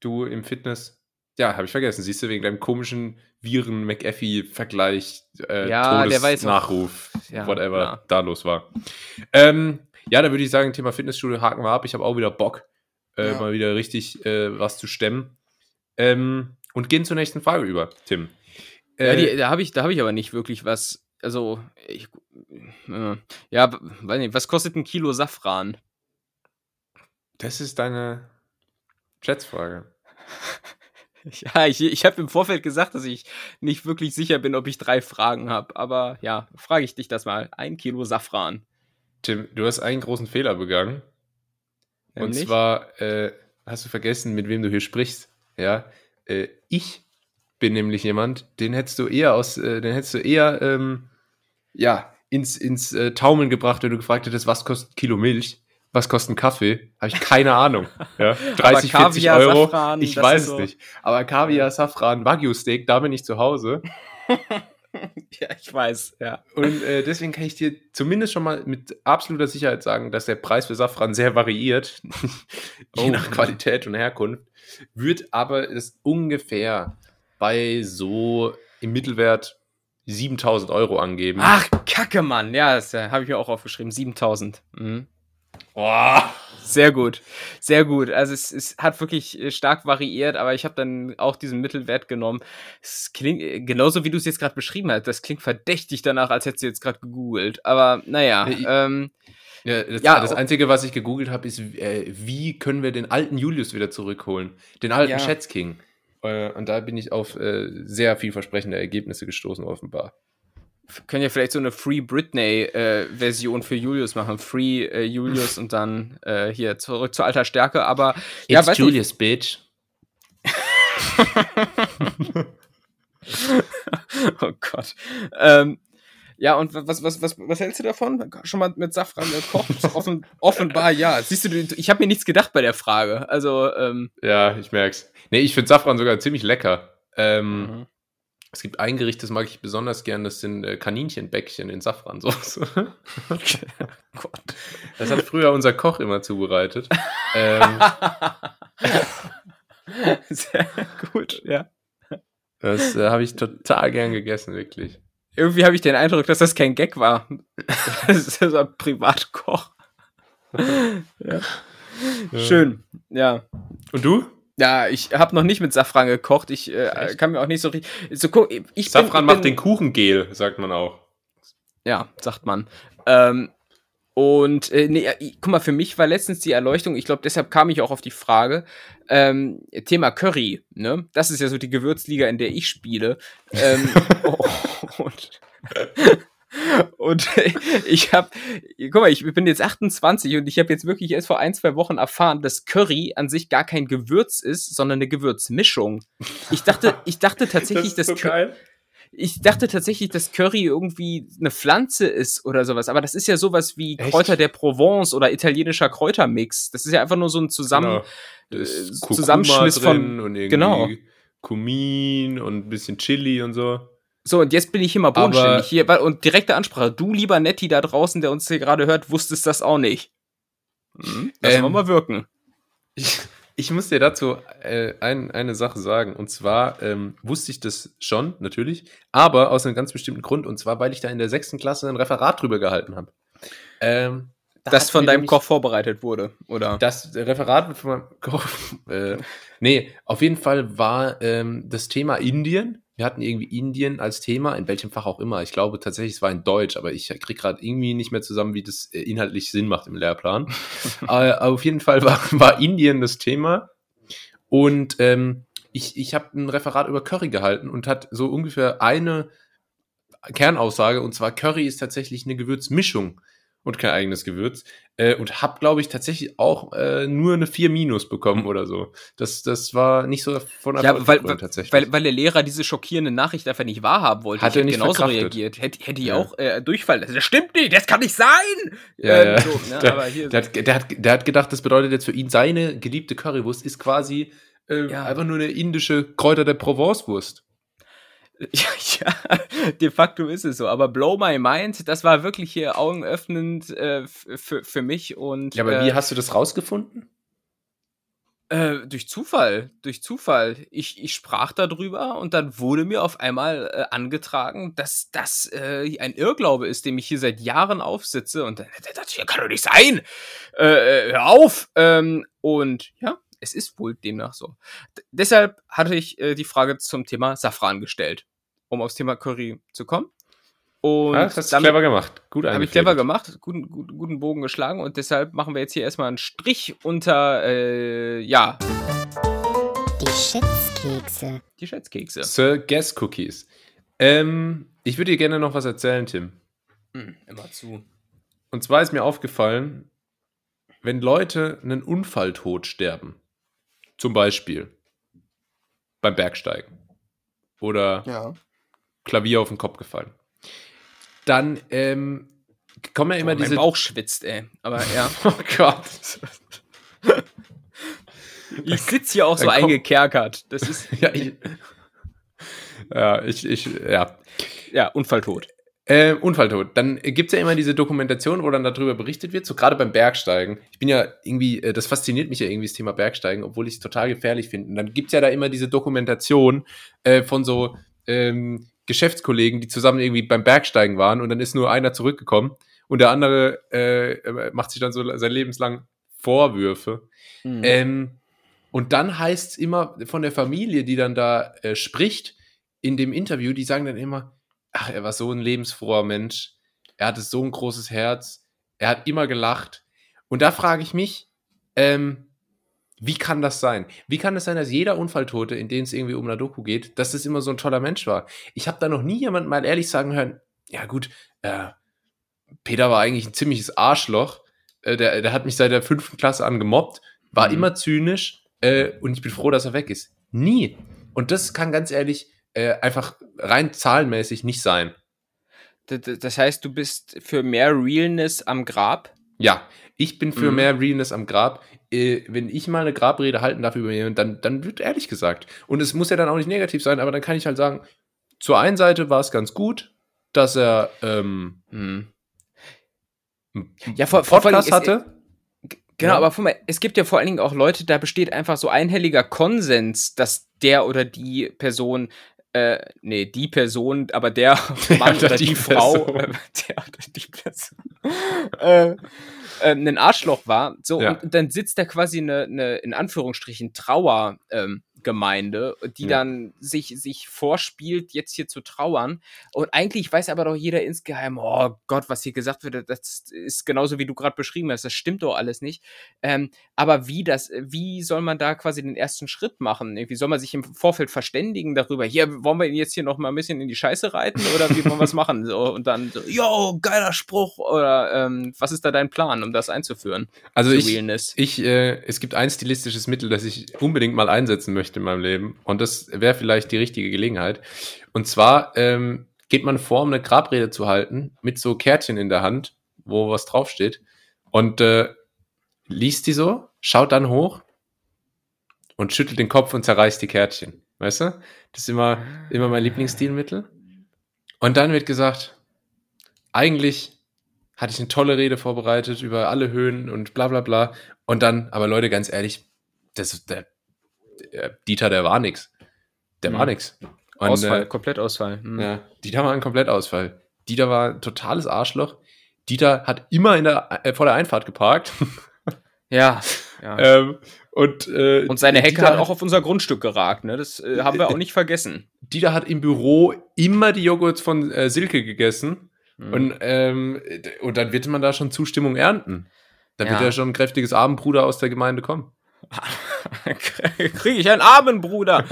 Du im Fitness, ja, habe ich vergessen, siehst du, wegen deinem komischen Viren-McAfee-Vergleich, äh, ja, Nachruf, ja, whatever klar. da los war. Ähm, ja, da würde ich sagen, Thema Fitnessstudio haken wir ab. Ich habe auch wieder Bock, äh, ja. mal wieder richtig äh, was zu stemmen. Ähm, und gehen zur nächsten Frage über, Tim. Äh, ja, die, äh, da habe ich, hab ich aber nicht wirklich was. Also, ich, äh, ja, weiß nicht, was kostet ein Kilo Safran? Das ist deine Schätzfrage. Ja, ich, ich habe im Vorfeld gesagt, dass ich nicht wirklich sicher bin, ob ich drei Fragen habe. Aber ja, frage ich dich das mal. Ein Kilo Safran. Tim, du hast einen großen Fehler begangen. Nämlich? Und zwar äh, hast du vergessen, mit wem du hier sprichst. Ja, äh, ich bin nämlich jemand, den hättest du eher aus, äh, den hättest du eher, ähm, ja, ins, ins äh, Taumeln gebracht, wenn du gefragt hättest, was kostet Kilo Milch? Was kostet ein Kaffee? Habe ich keine Ahnung. Ja, 30, 40 Euro. Safran, ich weiß es so nicht. Aber Kaviar, Safran, Wagyu-Steak, da bin ich zu Hause. ja, ich weiß, ja. Und äh, deswegen kann ich dir zumindest schon mal mit absoluter Sicherheit sagen, dass der Preis für Safran sehr variiert, je oh. nach Qualität und Herkunft wird aber es ungefähr bei so im Mittelwert 7000 Euro angeben. Ach, Kacke, Mann. Ja, das äh, habe ich mir auch aufgeschrieben. 7000. Mhm. Boah. Sehr gut, sehr gut. Also es, es hat wirklich äh, stark variiert, aber ich habe dann auch diesen Mittelwert genommen. Es klingt äh, genauso wie du es jetzt gerade beschrieben hast. Das klingt verdächtig danach, als hättest du jetzt gerade gegoogelt. Aber naja. Ich, ähm, ja, das, ja, das Einzige, was ich gegoogelt habe, ist, äh, wie können wir den alten Julius wieder zurückholen? Den alten ja. Schätzking. Äh, und da bin ich auf äh, sehr vielversprechende Ergebnisse gestoßen, offenbar. Können ja vielleicht so eine Free Britney-Version äh, für Julius machen. Free äh, Julius und dann äh, hier zurück zur alter Stärke. Aber It's ja, Julius, nicht. bitch. oh Gott. Ähm, ja, und was, was, was, was hältst du davon? Schon mal mit Safran gekocht? Offen, offenbar ja. Siehst du, ich habe mir nichts gedacht bei der Frage. Also, ähm, Ja, ich merk's. Nee, ich finde Safran sogar ziemlich lecker. Ähm, mhm. Es gibt ein Gericht, das mag ich besonders gern, das sind äh, Kaninchenbäckchen in Safransauce. oh Gott. Das hat früher unser Koch immer zubereitet. ähm, Sehr gut, ja. Das äh, habe ich total gern gegessen, wirklich. Irgendwie habe ich den Eindruck, dass das kein Gag war. das ist ein Privatkoch. ja. Schön, ja. Und du? Ja, ich habe noch nicht mit Safran gekocht. Ich äh, kann mir auch nicht so richtig. So, ich Safran bin, ich macht den Kuchengel, sagt man auch. Ja, sagt man. Ähm, und äh, nee, guck mal, für mich war letztens die Erleuchtung, ich glaube, deshalb kam ich auch auf die Frage, ähm, Thema Curry, ne? Das ist ja so die Gewürzliga, in der ich spiele. Ähm, oh, und, und ich habe, guck mal, ich bin jetzt 28 und ich habe jetzt wirklich erst vor ein, zwei Wochen erfahren, dass Curry an sich gar kein Gewürz ist, sondern eine Gewürzmischung. Ich dachte, ich dachte tatsächlich, das dass so ich dachte tatsächlich, dass Curry irgendwie eine Pflanze ist oder sowas, aber das ist ja sowas wie Echt? Kräuter der Provence oder italienischer Kräutermix. Das ist ja einfach nur so ein Zusammen genau. äh, Zusammenschluss von und irgendwie genau. Kumin und ein bisschen Chili und so. So, und jetzt bin ich hier mal bodenständig. Hier, und direkte Ansprache. Du, lieber Netti da draußen, der uns hier gerade hört, wusstest das auch nicht. Hm? Lass ähm, wir mal wirken. Ich, ich muss dir dazu äh, ein, eine Sache sagen. Und zwar ähm, wusste ich das schon, natürlich, aber aus einem ganz bestimmten Grund. Und zwar, weil ich da in der sechsten Klasse ein Referat drüber gehalten habe. Ähm, da das von deinem Koch vorbereitet wurde, oder? Das Referat von meinem Koch. Äh, nee, auf jeden Fall war ähm, das Thema Indien wir hatten irgendwie Indien als Thema, in welchem Fach auch immer. Ich glaube tatsächlich, es war in Deutsch, aber ich kriege gerade irgendwie nicht mehr zusammen, wie das äh, inhaltlich Sinn macht im Lehrplan. aber auf jeden Fall war, war Indien das Thema. Und ähm, ich, ich habe ein Referat über Curry gehalten und hat so ungefähr eine Kernaussage, und zwar Curry ist tatsächlich eine Gewürzmischung und kein eigenes Gewürz. Äh, und habe, glaube ich, tatsächlich auch äh, nur eine 4 Minus bekommen oder so. Das, das war nicht so von ja, weil, weil, tatsächlich. Weil, weil der Lehrer diese schockierende Nachricht einfach nicht wahrhaben wollte. Hat er nicht genauso verkraftet. reagiert. Hätte, hätte ich ja. auch äh, Durchfall. Das stimmt nicht, das kann nicht sein! Ja, ähm, ja. So, ne? der, Aber hier der, hat, der, hat, der hat gedacht, das bedeutet jetzt für ihn, seine geliebte Currywurst ist quasi äh, ja. einfach nur eine indische Kräuter der Provence-Wurst. Ja, ja, de facto ist es so. Aber Blow My Mind, das war wirklich hier augenöffnend äh, für, für mich. Und, ja, aber äh, wie hast du das rausgefunden? Äh, durch Zufall, durch Zufall. Ich, ich sprach darüber und dann wurde mir auf einmal äh, angetragen, dass das äh, ein Irrglaube ist, dem ich hier seit Jahren aufsitze. Und dann dachte ich, kann doch nicht sein. Äh, äh, hör auf. Ähm, und ja, es ist wohl demnach so. D deshalb hatte ich äh, die Frage zum Thema Safran gestellt, um aufs Thema Curry zu kommen. Und ja, das hast du clever gemacht. Gut Habe ich clever gemacht, guten, guten, guten Bogen geschlagen und deshalb machen wir jetzt hier erstmal einen Strich unter, äh, ja. Die Schätzkekse. Die Schätzkekse. Sir Guess Cookies. Ähm, ich würde dir gerne noch was erzählen, Tim. Hm, immer zu. Und zwar ist mir aufgefallen, wenn Leute einen Unfalltod sterben, zum Beispiel beim Bergsteigen oder ja. Klavier auf den Kopf gefallen. Dann ähm, kommen ja immer Boah, diese. Mein Bauch schwitzt, ey. Aber ja. oh Gott. ich sitze hier auch so eingekerkert. Das ist. ja, ich, ja, ich, ich, ja. Ja, Unfalltod. Äh, Unfalltod. Dann gibt es ja immer diese Dokumentation, wo dann darüber berichtet wird, so gerade beim Bergsteigen. Ich bin ja irgendwie, äh, das fasziniert mich ja irgendwie, das Thema Bergsteigen, obwohl ich es total gefährlich finde. Und dann gibt es ja da immer diese Dokumentation äh, von so ähm, Geschäftskollegen, die zusammen irgendwie beim Bergsteigen waren und dann ist nur einer zurückgekommen und der andere äh, macht sich dann so sein Lebenslang Vorwürfe. Mhm. Ähm, und dann heißt es immer von der Familie, die dann da äh, spricht in dem Interview, die sagen dann immer, ach, er war so ein lebensfroher Mensch. Er hatte so ein großes Herz. Er hat immer gelacht. Und da frage ich mich, ähm, wie kann das sein? Wie kann es sein, dass jeder Unfalltote, in dem es irgendwie um eine Doku geht, dass das immer so ein toller Mensch war? Ich habe da noch nie jemand mal ehrlich sagen hören, ja gut, äh, Peter war eigentlich ein ziemliches Arschloch. Äh, der, der hat mich seit der fünften Klasse an gemobbt, war mhm. immer zynisch äh, und ich bin froh, dass er weg ist. Nie. Und das kann ganz ehrlich äh, einfach rein zahlenmäßig nicht sein. Das heißt, du bist für mehr Realness am Grab? Ja, ich bin für mhm. mehr Realness am Grab. Äh, wenn ich mal eine Grabrede halten darf über jemanden, dann, dann wird ehrlich gesagt. Und es muss ja dann auch nicht negativ sein, aber dann kann ich halt sagen, zur einen Seite war es ganz gut, dass er ähm, mhm. ja, vor, Podcast vor hatte. Genau, ja. aber mal, es gibt ja vor allen Dingen auch Leute, da besteht einfach so einhelliger Konsens, dass der oder die Person äh, nee, die Person, aber der Mann oder die, die Frau, äh, der oder die Person, äh, äh, ein Arschloch war. So, ja. und, und, dann sitzt da quasi eine, eine in Anführungsstrichen, Trauer, ähm, Gemeinde, die ja. dann sich, sich vorspielt, jetzt hier zu trauern. Und eigentlich weiß aber doch jeder insgeheim, oh Gott, was hier gesagt wird, das ist genauso wie du gerade beschrieben hast, das stimmt doch alles nicht. Ähm, aber wie das, wie soll man da quasi den ersten Schritt machen? Wie soll man sich im Vorfeld verständigen darüber, hier, wollen wir ihn jetzt hier noch mal ein bisschen in die Scheiße reiten oder wie wollen wir es machen? So, und dann so, yo, geiler Spruch oder ähm, was ist da dein Plan, um das einzuführen? Also ich, ich äh, es gibt ein stilistisches Mittel, das ich unbedingt mal einsetzen möchte möchte in meinem Leben. Und das wäre vielleicht die richtige Gelegenheit. Und zwar ähm, geht man vor, um eine Grabrede zu halten, mit so Kärtchen in der Hand, wo was draufsteht. Und äh, liest die so, schaut dann hoch und schüttelt den Kopf und zerreißt die Kärtchen. Weißt du? Das ist immer, immer mein Lieblingsstilmittel. Und dann wird gesagt, eigentlich hatte ich eine tolle Rede vorbereitet über alle Höhen und bla bla bla. Und dann, aber Leute, ganz ehrlich, das, der Dieter, der war nix. Der mhm. war nix. Und, Ausfall, äh, komplett Ausfall. Mhm. Ja, Dieter war ein Komplettausfall. Dieter war ein totales Arschloch. Dieter hat immer in der, äh, vor der Einfahrt geparkt. Ja. ja. ähm, und, äh, und seine Hecke Dieter hat auch auf unser Grundstück geragt, ne? Das äh, haben wir auch nicht vergessen. Dieter hat im Büro immer die Joghurts von äh, Silke gegessen. Mhm. Und, ähm, und dann wird man da schon Zustimmung ernten. Dann ja. wird ja schon ein kräftiges Abendbruder aus der Gemeinde kommen. Kriege ich einen Armen, Bruder?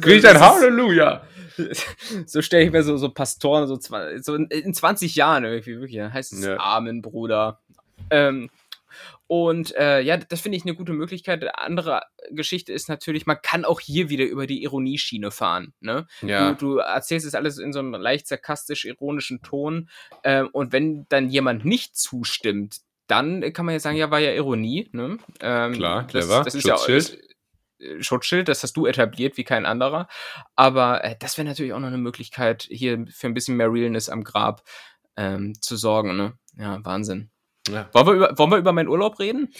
Kriege ich ein Halleluja? So stelle ich mir so, so Pastoren so, so in 20 Jahren irgendwie wirklich. Dann heißt es ja. Amen, Bruder. Ähm, und äh, ja, das finde ich eine gute Möglichkeit. Andere Geschichte ist natürlich, man kann auch hier wieder über die Ironieschiene fahren. Ne? Ja. Du, du erzählst es alles in so einem leicht sarkastisch-ironischen Ton. Äh, und wenn dann jemand nicht zustimmt, dann kann man ja sagen, ja, war ja Ironie. Ne? Ähm, Klar, clever. Das, das ist Schutzschild. ja äh, Schutzschild, das hast du etabliert wie kein anderer. Aber äh, das wäre natürlich auch noch eine Möglichkeit, hier für ein bisschen mehr Realness am Grab ähm, zu sorgen. Ne? Ja, Wahnsinn. Ja. Wollen, wir über, wollen wir über meinen Urlaub reden?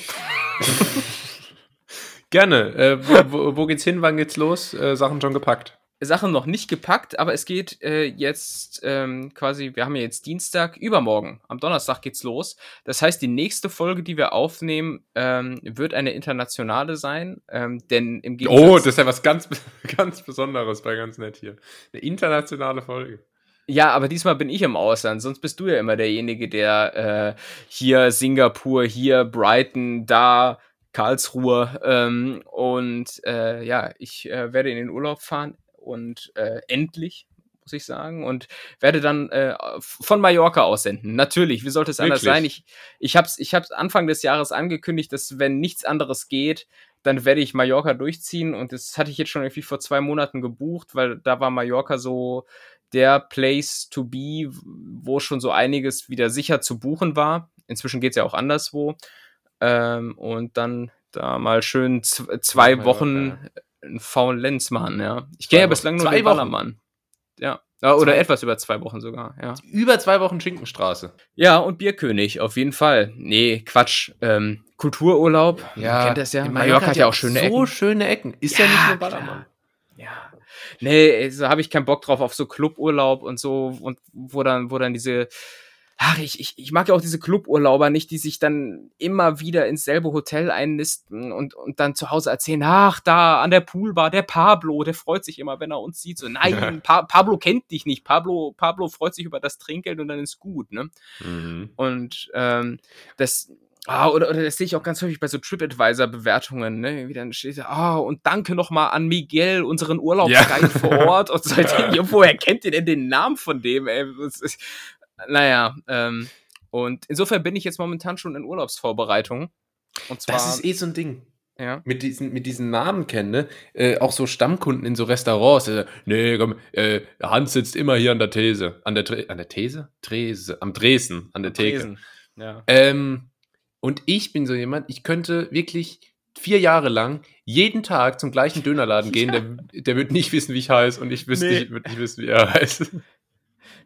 Gerne. Äh, wo, wo, geht's hin? Wann geht's los? Äh, Sachen schon gepackt. Sachen noch nicht gepackt, aber es geht äh, jetzt ähm, quasi, wir haben ja jetzt Dienstag, übermorgen, am Donnerstag geht's los. Das heißt, die nächste Folge, die wir aufnehmen, ähm, wird eine internationale sein, ähm, denn im Gegensatz Oh, das ist ja was ganz, ganz Besonderes bei ganz nett hier. Eine internationale Folge. Ja, aber diesmal bin ich im Ausland, sonst bist du ja immer derjenige, der äh, hier Singapur, hier Brighton, da Karlsruhe ähm, und äh, ja, ich äh, werde in den Urlaub fahren und äh, endlich, muss ich sagen, und werde dann äh, von Mallorca aussenden. Natürlich, wie sollte es Wirklich? anders sein? Ich, ich habe es ich hab's Anfang des Jahres angekündigt, dass wenn nichts anderes geht, dann werde ich Mallorca durchziehen und das hatte ich jetzt schon irgendwie vor zwei Monaten gebucht, weil da war Mallorca so der Place to be, wo schon so einiges wieder sicher zu buchen war. Inzwischen geht es ja auch anderswo. Ähm, und dann da mal schön zwei Wochen ein faulen machen, ja. Ich kenne ja bislang nur zwei den Ballermann. Ja. Oder zwei. etwas über zwei Wochen sogar, ja. Über zwei Wochen Schinkenstraße. Ja, und Bierkönig, auf jeden Fall. Nee, Quatsch. Ähm, Kultururlaub, ja, kennt das ja. Mallorca hat ja auch schöne so Ecken. So schöne Ecken. Ist ja, ja nicht nur Ballermann. Ja. Nee, so habe ich keinen Bock drauf auf so Cluburlaub und so und wo dann wo dann diese ach, ich, ich, ich mag ja auch diese Cluburlauber nicht, die sich dann immer wieder ins selbe Hotel einnisten und, und dann zu Hause erzählen, ach, da an der Poolbar, der Pablo, der freut sich immer, wenn er uns sieht. So, nein, pa Pablo kennt dich nicht. Pablo, Pablo freut sich über das Trinkgeld und dann ist gut, ne? Mhm. Und ähm, das, Ah, oder, oder das sehe ich auch ganz häufig bei so TripAdvisor-Bewertungen, ne? Wie dann steht, ah, oh, und danke nochmal an Miguel, unseren Urlaubsguide ja. vor Ort. Und seitdem, woher kennt ihr denn den Namen von dem, ey? Naja, ähm, und insofern bin ich jetzt momentan schon in Urlaubsvorbereitung. Und zwar, das ist eh so ein Ding. ja. mit, diesen, mit diesen Namen kenne, äh, auch so Stammkunden in so Restaurants. Äh, nee, komm, äh, Hans sitzt immer hier an der These. An der, an der These? Trese. Am Dresden, an der Theke. Dresden. Ja. Ähm, und ich bin so jemand, ich könnte wirklich vier Jahre lang jeden Tag zum gleichen Dönerladen gehen, ja. der, der wird nicht wissen, wie ich heiße und ich wüsste nee. nicht, nicht wissen, wie er heißt.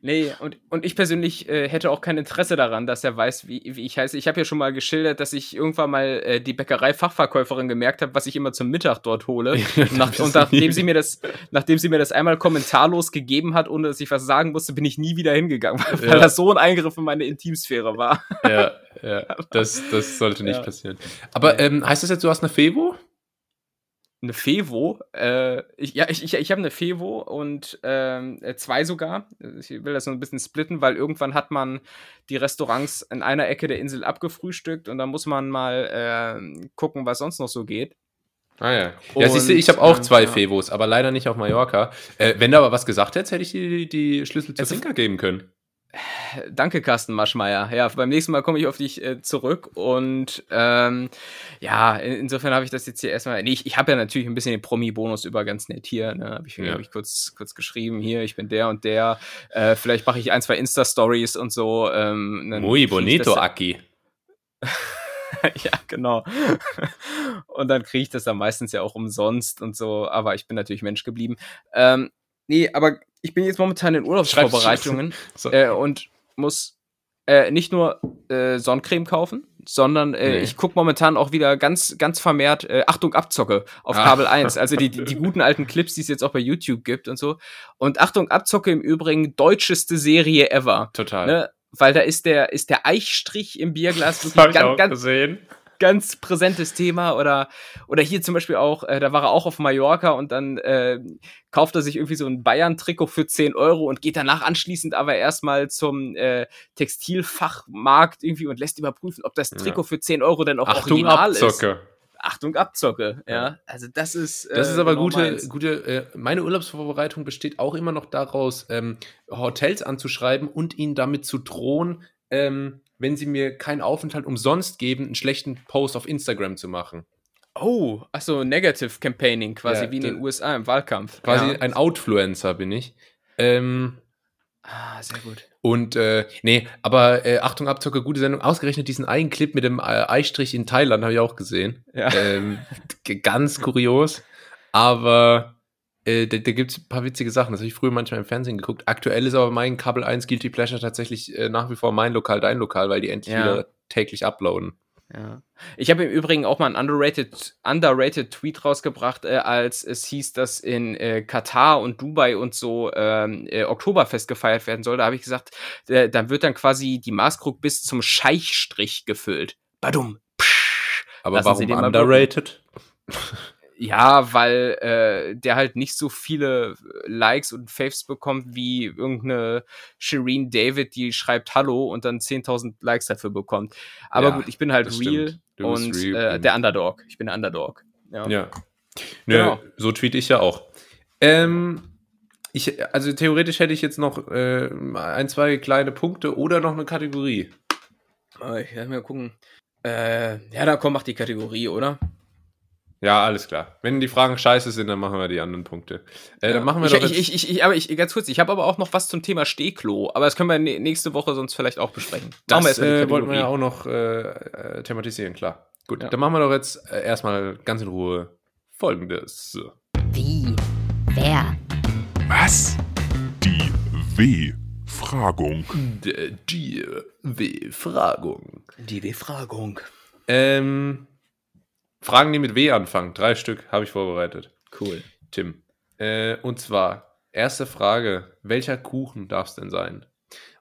Nee, und, und ich persönlich äh, hätte auch kein Interesse daran, dass er weiß, wie, wie ich heiße. Ich habe ja schon mal geschildert, dass ich irgendwann mal äh, die Bäckerei-Fachverkäuferin gemerkt habe, was ich immer zum Mittag dort hole. und, nach, und nachdem sie mir das, nachdem sie mir das einmal kommentarlos gegeben hat, ohne dass ich was sagen musste, bin ich nie wieder hingegangen, weil ja. das so ein Eingriff in meine Intimsphäre war. Ja, ja, das, das sollte nicht ja. passieren. Aber ähm, heißt das jetzt, du hast eine Fevo? Eine Fevo. Äh, ich, ja, ich, ich, ich habe eine Fevo und ähm, äh, zwei sogar. Ich will das so ein bisschen splitten, weil irgendwann hat man die Restaurants in einer Ecke der Insel abgefrühstückt und dann muss man mal äh, gucken, was sonst noch so geht. Ah ja. Ja, siehst du, ich habe auch zwei ja. Fevos, aber leider nicht auf Mallorca. Äh, wenn du aber was gesagt hättest, hätte ich dir die, die Schlüssel zur Finca geben können. Danke, Carsten Maschmeyer. Ja, beim nächsten Mal komme ich auf dich äh, zurück. Und ähm, ja, insofern habe ich das jetzt hier erstmal. Nee, ich, ich habe ja natürlich ein bisschen den Promi-Bonus über ganz nett hier. Ne? Habe ich, ja. hab ich kurz, kurz geschrieben, hier, ich bin der und der. Äh, vielleicht mache ich ein, zwei Insta-Stories und so. Ähm, Muy bonito, Aki. ja, genau. und dann kriege ich das dann meistens ja auch umsonst und so. Aber ich bin natürlich Mensch geblieben. Ähm, nee, aber ich bin jetzt momentan in Urlaubsvorbereitungen so. äh, und muss äh, nicht nur äh, Sonnencreme kaufen, sondern äh, nee. ich gucke momentan auch wieder ganz, ganz vermehrt äh, Achtung Abzocke auf ah. Kabel 1. Also die, die, die, guten alten Clips, die es jetzt auch bei YouTube gibt und so. Und Achtung Abzocke im Übrigen deutscheste Serie ever. Total. Ne? Weil da ist der, ist der Eichstrich im Bierglas wirklich ganz, ganz, gesehen ganz präsentes Thema. Oder, oder hier zum Beispiel auch, äh, da war er auch auf Mallorca und dann äh, kauft er sich irgendwie so ein Bayern-Trikot für 10 Euro und geht danach anschließend aber erstmal zum äh, Textilfachmarkt irgendwie und lässt überprüfen, ob das Trikot ja. für 10 Euro denn auch Achtung, original Abzocke. ist. Achtung, Abzocke, ja. Also das ist. Äh, das ist aber gute, gute. Äh, meine Urlaubsvorbereitung besteht auch immer noch daraus, ähm, Hotels anzuschreiben und ihnen damit zu drohen, ähm, wenn sie mir keinen Aufenthalt umsonst geben, einen schlechten Post auf Instagram zu machen. Oh, achso, Negative Campaigning, quasi ja, wie in den USA im Wahlkampf. Quasi ja. ein Outfluencer bin ich. Ähm, ah, sehr gut. Und, äh, nee, aber äh, Achtung, Abzocke, gute Sendung. Ausgerechnet diesen einen Clip mit dem äh, Eistrich in Thailand habe ich auch gesehen. Ja. Ähm, ganz kurios. Aber äh, da, da gibt es ein paar witzige Sachen. Das habe ich früher manchmal im Fernsehen geguckt. Aktuell ist aber mein Kabel 1 Guilty Pleasure tatsächlich äh, nach wie vor mein Lokal, dein Lokal, weil die endlich ja. wieder täglich uploaden. Ja. Ich habe im Übrigen auch mal einen underrated, underrated Tweet rausgebracht, äh, als es hieß, dass in äh, Katar und Dubai und so ähm, äh, Oktoberfest gefeiert werden soll. Da habe ich gesagt, äh, da wird dann quasi die Maßkrug bis zum Scheichstrich gefüllt. Badum. Psch, Aber Lassen warum underrated? Ja, weil äh, der halt nicht so viele Likes und Faves bekommt wie irgendeine Shireen David, die schreibt Hallo und dann 10.000 Likes dafür bekommt. Aber ja, gut, ich bin halt real und real äh, der Underdog. Ich bin der Underdog. Ja. ja. Nö, genau. so tweet ich ja auch. Ähm, ich, also theoretisch hätte ich jetzt noch äh, ein, zwei kleine Punkte oder noch eine Kategorie. Oh, ich werde mal gucken. Äh, ja, da komm, mach die Kategorie, oder? Ja, alles klar. Wenn die Fragen scheiße sind, dann machen wir die anderen Punkte. Äh, ja. Dann machen wir ich, doch ich, ich, ich, aber ich, ganz kurz, ich habe aber auch noch was zum Thema Stehklo, aber das können wir nächste Woche sonst vielleicht auch besprechen. Das äh, wollten wir ja auch noch äh, äh, thematisieren, klar. Gut, ja. dann machen wir doch jetzt äh, erstmal ganz in Ruhe folgendes. Wie? Wer? Was? Die W-Fragung. Die W-Fragung. Die W-Fragung. Ähm, Fragen, die mit W anfangen. Drei Stück habe ich vorbereitet. Cool. Tim. Äh, und zwar, erste Frage: Welcher Kuchen darf es denn sein?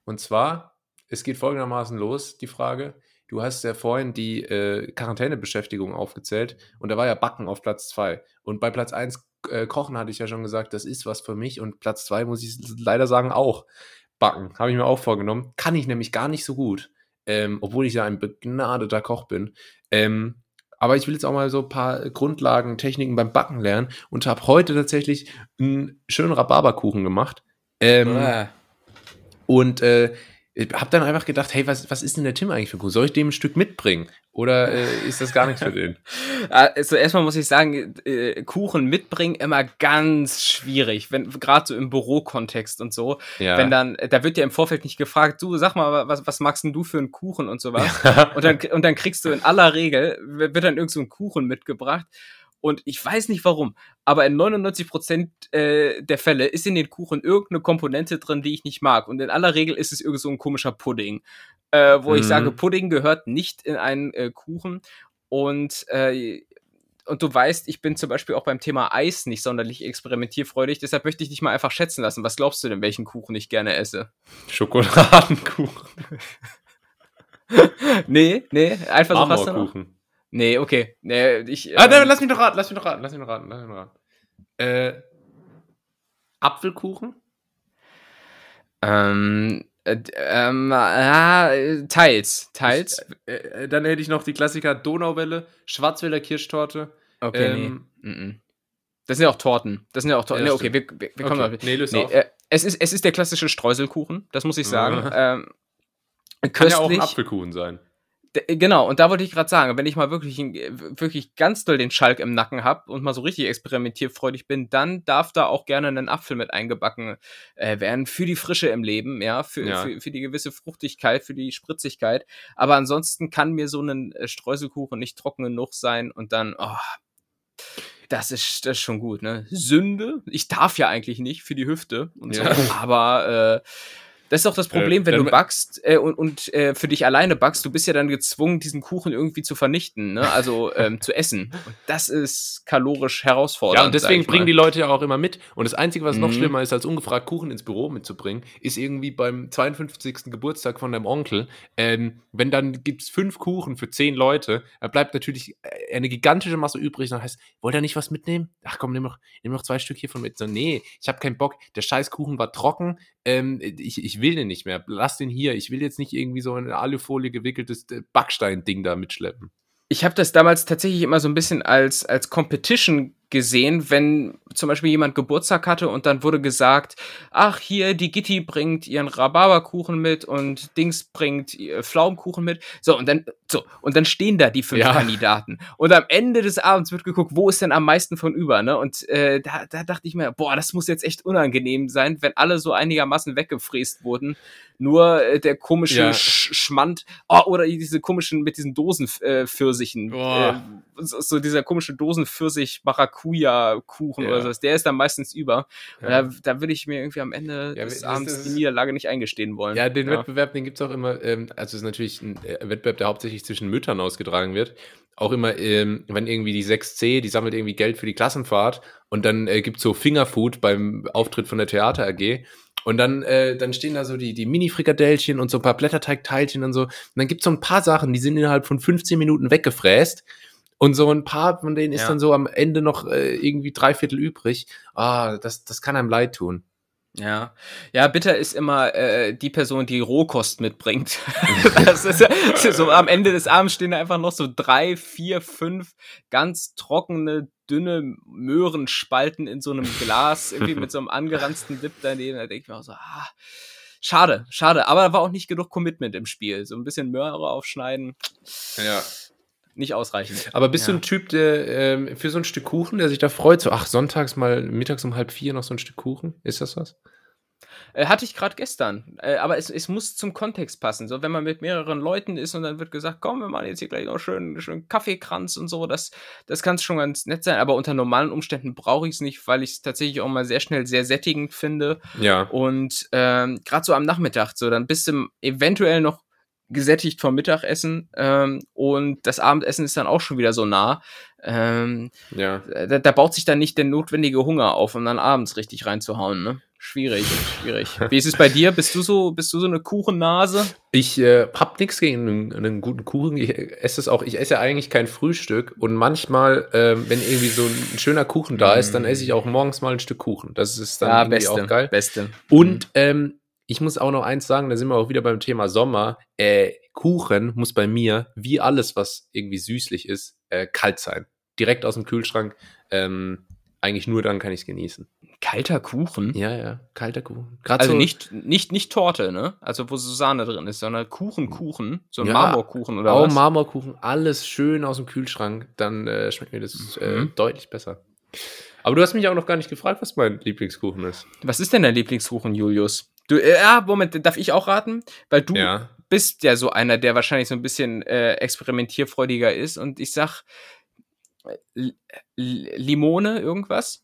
Und zwar, es geht folgendermaßen los, die Frage. Du hast ja vorhin die äh, Quarantänebeschäftigung aufgezählt und da war ja Backen auf Platz 2. Und bei Platz 1 äh, Kochen hatte ich ja schon gesagt, das ist was für mich. Und Platz 2 muss ich leider sagen auch. Backen, habe ich mir auch vorgenommen. Kann ich nämlich gar nicht so gut. Ähm, obwohl ich ja ein begnadeter Koch bin. Ähm, aber ich will jetzt auch mal so ein paar Grundlagen, Techniken beim Backen lernen und habe heute tatsächlich einen schönen Rhabarberkuchen gemacht. Ähm, und äh, habe dann einfach gedacht, hey, was, was ist denn der Tim eigentlich für Kuchen? Soll ich dem ein Stück mitbringen? Oder äh, ist das gar nichts für den? Also erstmal muss ich sagen, äh, Kuchen mitbringen immer ganz schwierig, wenn gerade so im Bürokontext und so. Ja. Wenn dann, da wird ja im Vorfeld nicht gefragt, du sag mal, was, was magst denn du für einen Kuchen und sowas? und dann und dann kriegst du in aller Regel wird dann irgend so ein Kuchen mitgebracht. Und ich weiß nicht warum, aber in 99 Prozent, äh, der Fälle ist in den Kuchen irgendeine Komponente drin, die ich nicht mag. Und in aller Regel ist es irgend so ein komischer Pudding. Äh, wo mhm. ich sage, Pudding gehört nicht in einen äh, Kuchen. Und, und du weißt, ich bin zum Beispiel auch beim Thema Eis nicht sonderlich experimentierfreudig. Deshalb möchte ich dich mal einfach schätzen lassen. Was glaubst du denn, welchen Kuchen ich gerne esse? Schokoladenkuchen. nee, nee, einfach so Marmorkuchen. Nee, okay. Nee, ich, ah, ähm, lass mich doch raten, lass mich doch raten, lass mich doch raten, lass mich doch raten. Äh, Apfelkuchen? Ähm, äh, ähm, äh, teils, teils. Ich, äh, äh, dann hätte ich noch die Klassiker Donauwelle, Schwarzwälder Kirschtorte. Okay, ähm, nee. Mm -mm. Das sind ja auch Torten. Das sind ja auch Torten. Ja, nee, okay, wir, wir, wir kommen okay. mal. Nee, löse nee, auf. Äh, es, ist, es ist der klassische Streuselkuchen, das muss ich sagen. ähm, Kann ja auch ein Apfelkuchen sein. Äh, genau, und da wollte ich gerade sagen, wenn ich mal wirklich, äh, wirklich ganz doll den Schalk im Nacken habe und mal so richtig experimentierfreudig bin, dann darf da auch gerne ein Apfel mit eingebacken äh, werden für die Frische im Leben, ja, für, ja. Für, für die gewisse Fruchtigkeit, für die Spritzigkeit. Aber ansonsten kann mir so ein äh, Streuselkuchen nicht trocken genug sein und dann, oh, das ist, das ist schon gut, ne? Sünde, ich darf ja eigentlich nicht für die Hüfte und ja. so, aber äh, das ist doch das Problem, äh, wenn du backst äh, und, und äh, für dich alleine backst, du bist ja dann gezwungen, diesen Kuchen irgendwie zu vernichten, ne? also ähm, zu essen. Und das ist kalorisch herausfordernd. Ja, und deswegen bringen die Leute ja auch immer mit. Und das Einzige, was mhm. noch schlimmer ist, als ungefragt Kuchen ins Büro mitzubringen, ist irgendwie beim 52. Geburtstag von deinem Onkel, ähm, wenn dann gibt es fünf Kuchen für zehn Leute, da bleibt natürlich äh, eine gigantische Masse übrig. Dann heißt, wollt ihr nicht was mitnehmen? Ach komm, nimm noch, nimm noch zwei Stück hiervon mit. So, nee, ich habe keinen Bock. Der Scheißkuchen war trocken. Ähm, ich, ich will den nicht mehr. Lass den hier. Ich will jetzt nicht irgendwie so ein Alufolie gewickeltes äh, Backstein-Ding da mitschleppen. Ich habe das damals tatsächlich immer so ein bisschen als, als Competition gesehen, wenn zum Beispiel jemand Geburtstag hatte und dann wurde gesagt, ach hier, die Gitti bringt ihren Rhabarberkuchen mit und Dings bringt Pflaumenkuchen mit. So, und dann, so, und dann stehen da die fünf ja. Kandidaten. Und am Ende des Abends wird geguckt, wo ist denn am meisten von über, ne? Und äh, da, da dachte ich mir, boah, das muss jetzt echt unangenehm sein, wenn alle so einigermaßen weggefräst wurden. Nur äh, der komische ja. Sch Schmand, oh, oder diese komischen mit diesen Dosenpfirsichen. Äh, äh, so, dieser komische Dosenpfirsich Maracuja Maracuja-Kuchen ja. oder sowas, der ist dann meistens über. Ja. Da, da würde ich mir irgendwie am Ende des Abends die Niederlage nicht eingestehen wollen. Ja, den Wettbewerb, den gibt es auch immer, ähm, also es ist natürlich ein äh, Wettbewerb, der hauptsächlich zwischen Müttern ausgetragen wird auch immer, ähm, wenn irgendwie die 6C, die sammelt irgendwie Geld für die Klassenfahrt und dann äh, gibt so Fingerfood beim Auftritt von der Theater AG und dann, äh, dann stehen da so die, die Mini-Frikadellchen und so ein paar Blätterteigteilchen und so. Und dann gibt es so ein paar Sachen, die sind innerhalb von 15 Minuten weggefräst. Und so ein paar von denen ist ja. dann so am Ende noch äh, irgendwie drei Viertel übrig. Ah, das, das kann einem leid tun. Ja, ja, bitter ist immer äh, die Person, die Rohkost mitbringt. das, ist, das ist so am Ende des Abends stehen da einfach noch so drei, vier, fünf ganz trockene, dünne Möhrenspalten in so einem Glas, irgendwie mit so einem angeranzten Dip daneben. Da denke ich mir auch so, ah, schade, schade. Aber da war auch nicht genug Commitment im Spiel. So ein bisschen Möhre aufschneiden. Ja nicht ausreichend. Aber bist ja. du ein Typ, der ähm, für so ein Stück Kuchen, der sich da freut, so, ach, sonntags mal mittags um halb vier noch so ein Stück Kuchen? Ist das was? Äh, hatte ich gerade gestern. Äh, aber es, es muss zum Kontext passen. So, wenn man mit mehreren Leuten ist und dann wird gesagt, komm, wir machen jetzt hier gleich noch schön, schön Kaffeekranz und so, das, das kann schon ganz nett sein. Aber unter normalen Umständen brauche ich es nicht, weil ich es tatsächlich auch mal sehr schnell sehr sättigend finde. Ja. Und ähm, gerade so am Nachmittag, so, dann bist du eventuell noch gesättigt vom Mittagessen ähm, und das Abendessen ist dann auch schon wieder so nah. Ähm, ja. Da, da, baut sich dann nicht der notwendige Hunger auf, um dann abends richtig reinzuhauen, ne? Schwierig, schwierig. Wie ist es bei dir? Bist du so, bist du so eine Kuchennase? Ich äh, hab nichts gegen einen, einen, guten Kuchen. Ich esse es auch, ich esse ja eigentlich kein Frühstück und manchmal, äh, wenn irgendwie so ein schöner Kuchen da ist, dann esse ich auch morgens mal ein Stück Kuchen. Das ist dann ja, irgendwie beste, auch geil. Beste. Und ähm, ich muss auch noch eins sagen, da sind wir auch wieder beim Thema Sommer. Äh, Kuchen muss bei mir, wie alles, was irgendwie süßlich ist, äh, kalt sein. Direkt aus dem Kühlschrank. Ähm, eigentlich nur dann kann ich es genießen. Kalter Kuchen? Ja, ja, kalter Kuchen. Grad also so nicht, nicht, nicht Torte, ne? Also wo so Sahne drin ist, sondern Kuchen, Kuchen. So ein ja, Marmorkuchen oder auch was? Marmorkuchen, alles schön aus dem Kühlschrank. Dann äh, schmeckt mir das äh, mhm. deutlich besser. Aber du hast mich auch noch gar nicht gefragt, was mein Lieblingskuchen ist. Was ist denn dein Lieblingskuchen, Julius? Du, äh, ja, Moment, darf ich auch raten? Weil du ja. bist ja so einer, der wahrscheinlich so ein bisschen äh, experimentierfreudiger ist. Und ich sag äh, Limone, irgendwas?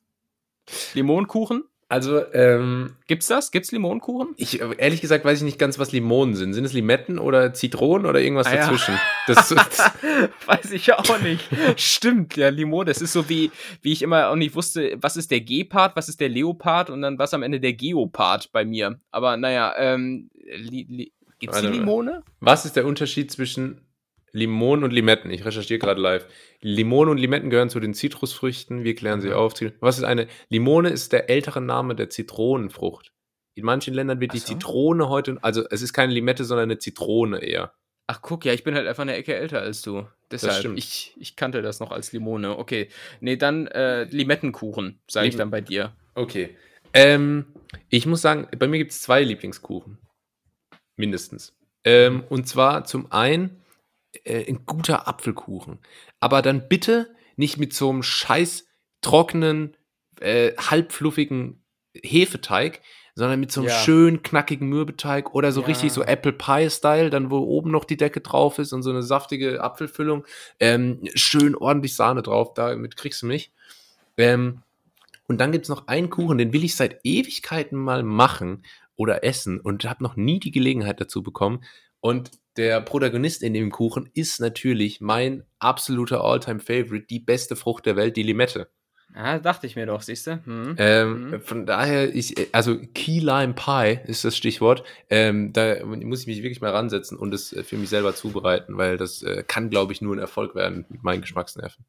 Limonkuchen? Also, ähm, gibt's das? Gibt's Limonenkuchen? Ich, ehrlich gesagt, weiß ich nicht ganz, was Limonen sind. Sind es Limetten oder Zitronen oder irgendwas ah, dazwischen? Ja. Das, das weiß ich auch nicht. Stimmt, ja, Limone. Das ist so wie, wie ich immer auch nicht wusste, was ist der G-Part, was ist der Leopard und dann was am Ende der Geopard bei mir. Aber naja, ähm, li, li, gibt's die Limone? Was ist der Unterschied zwischen Limonen und Limetten. Ich recherchiere gerade live. Limonen und Limetten gehören zu den Zitrusfrüchten. Wir klären sie mhm. auf. Was ist eine Limone? Ist der ältere Name der Zitronenfrucht. In manchen Ländern wird die so. Zitrone heute, also es ist keine Limette, sondern eine Zitrone eher. Ach guck, ja, ich bin halt einfach eine Ecke älter als du. Deshalb, ich, ich kannte das noch als Limone. Okay, nee, dann äh, Limettenkuchen, sage ich dann bei dir. Okay. Ähm, ich muss sagen, bei mir gibt es zwei Lieblingskuchen. Mindestens. Ähm, und zwar zum einen äh, ein guter Apfelkuchen. Aber dann bitte nicht mit so einem scheiß trockenen, äh, halbfluffigen Hefeteig, sondern mit so einem ja. schön knackigen Mürbeteig oder so ja. richtig so Apple Pie-Style, dann wo oben noch die Decke drauf ist und so eine saftige Apfelfüllung. Ähm, schön ordentlich Sahne drauf, damit kriegst du mich. Ähm, und dann gibt es noch einen Kuchen, den will ich seit Ewigkeiten mal machen oder essen und habe noch nie die Gelegenheit dazu bekommen. Und der Protagonist in dem Kuchen ist natürlich mein absoluter All-Time-Favorite, die beste Frucht der Welt, die Limette. Ja, dachte ich mir doch, siehst du? Hm. Ähm, hm. Von daher, ich, also Key Lime Pie ist das Stichwort. Ähm, da muss ich mich wirklich mal ransetzen und es für mich selber zubereiten, weil das äh, kann, glaube ich, nur ein Erfolg werden mit meinen Geschmacksnerven.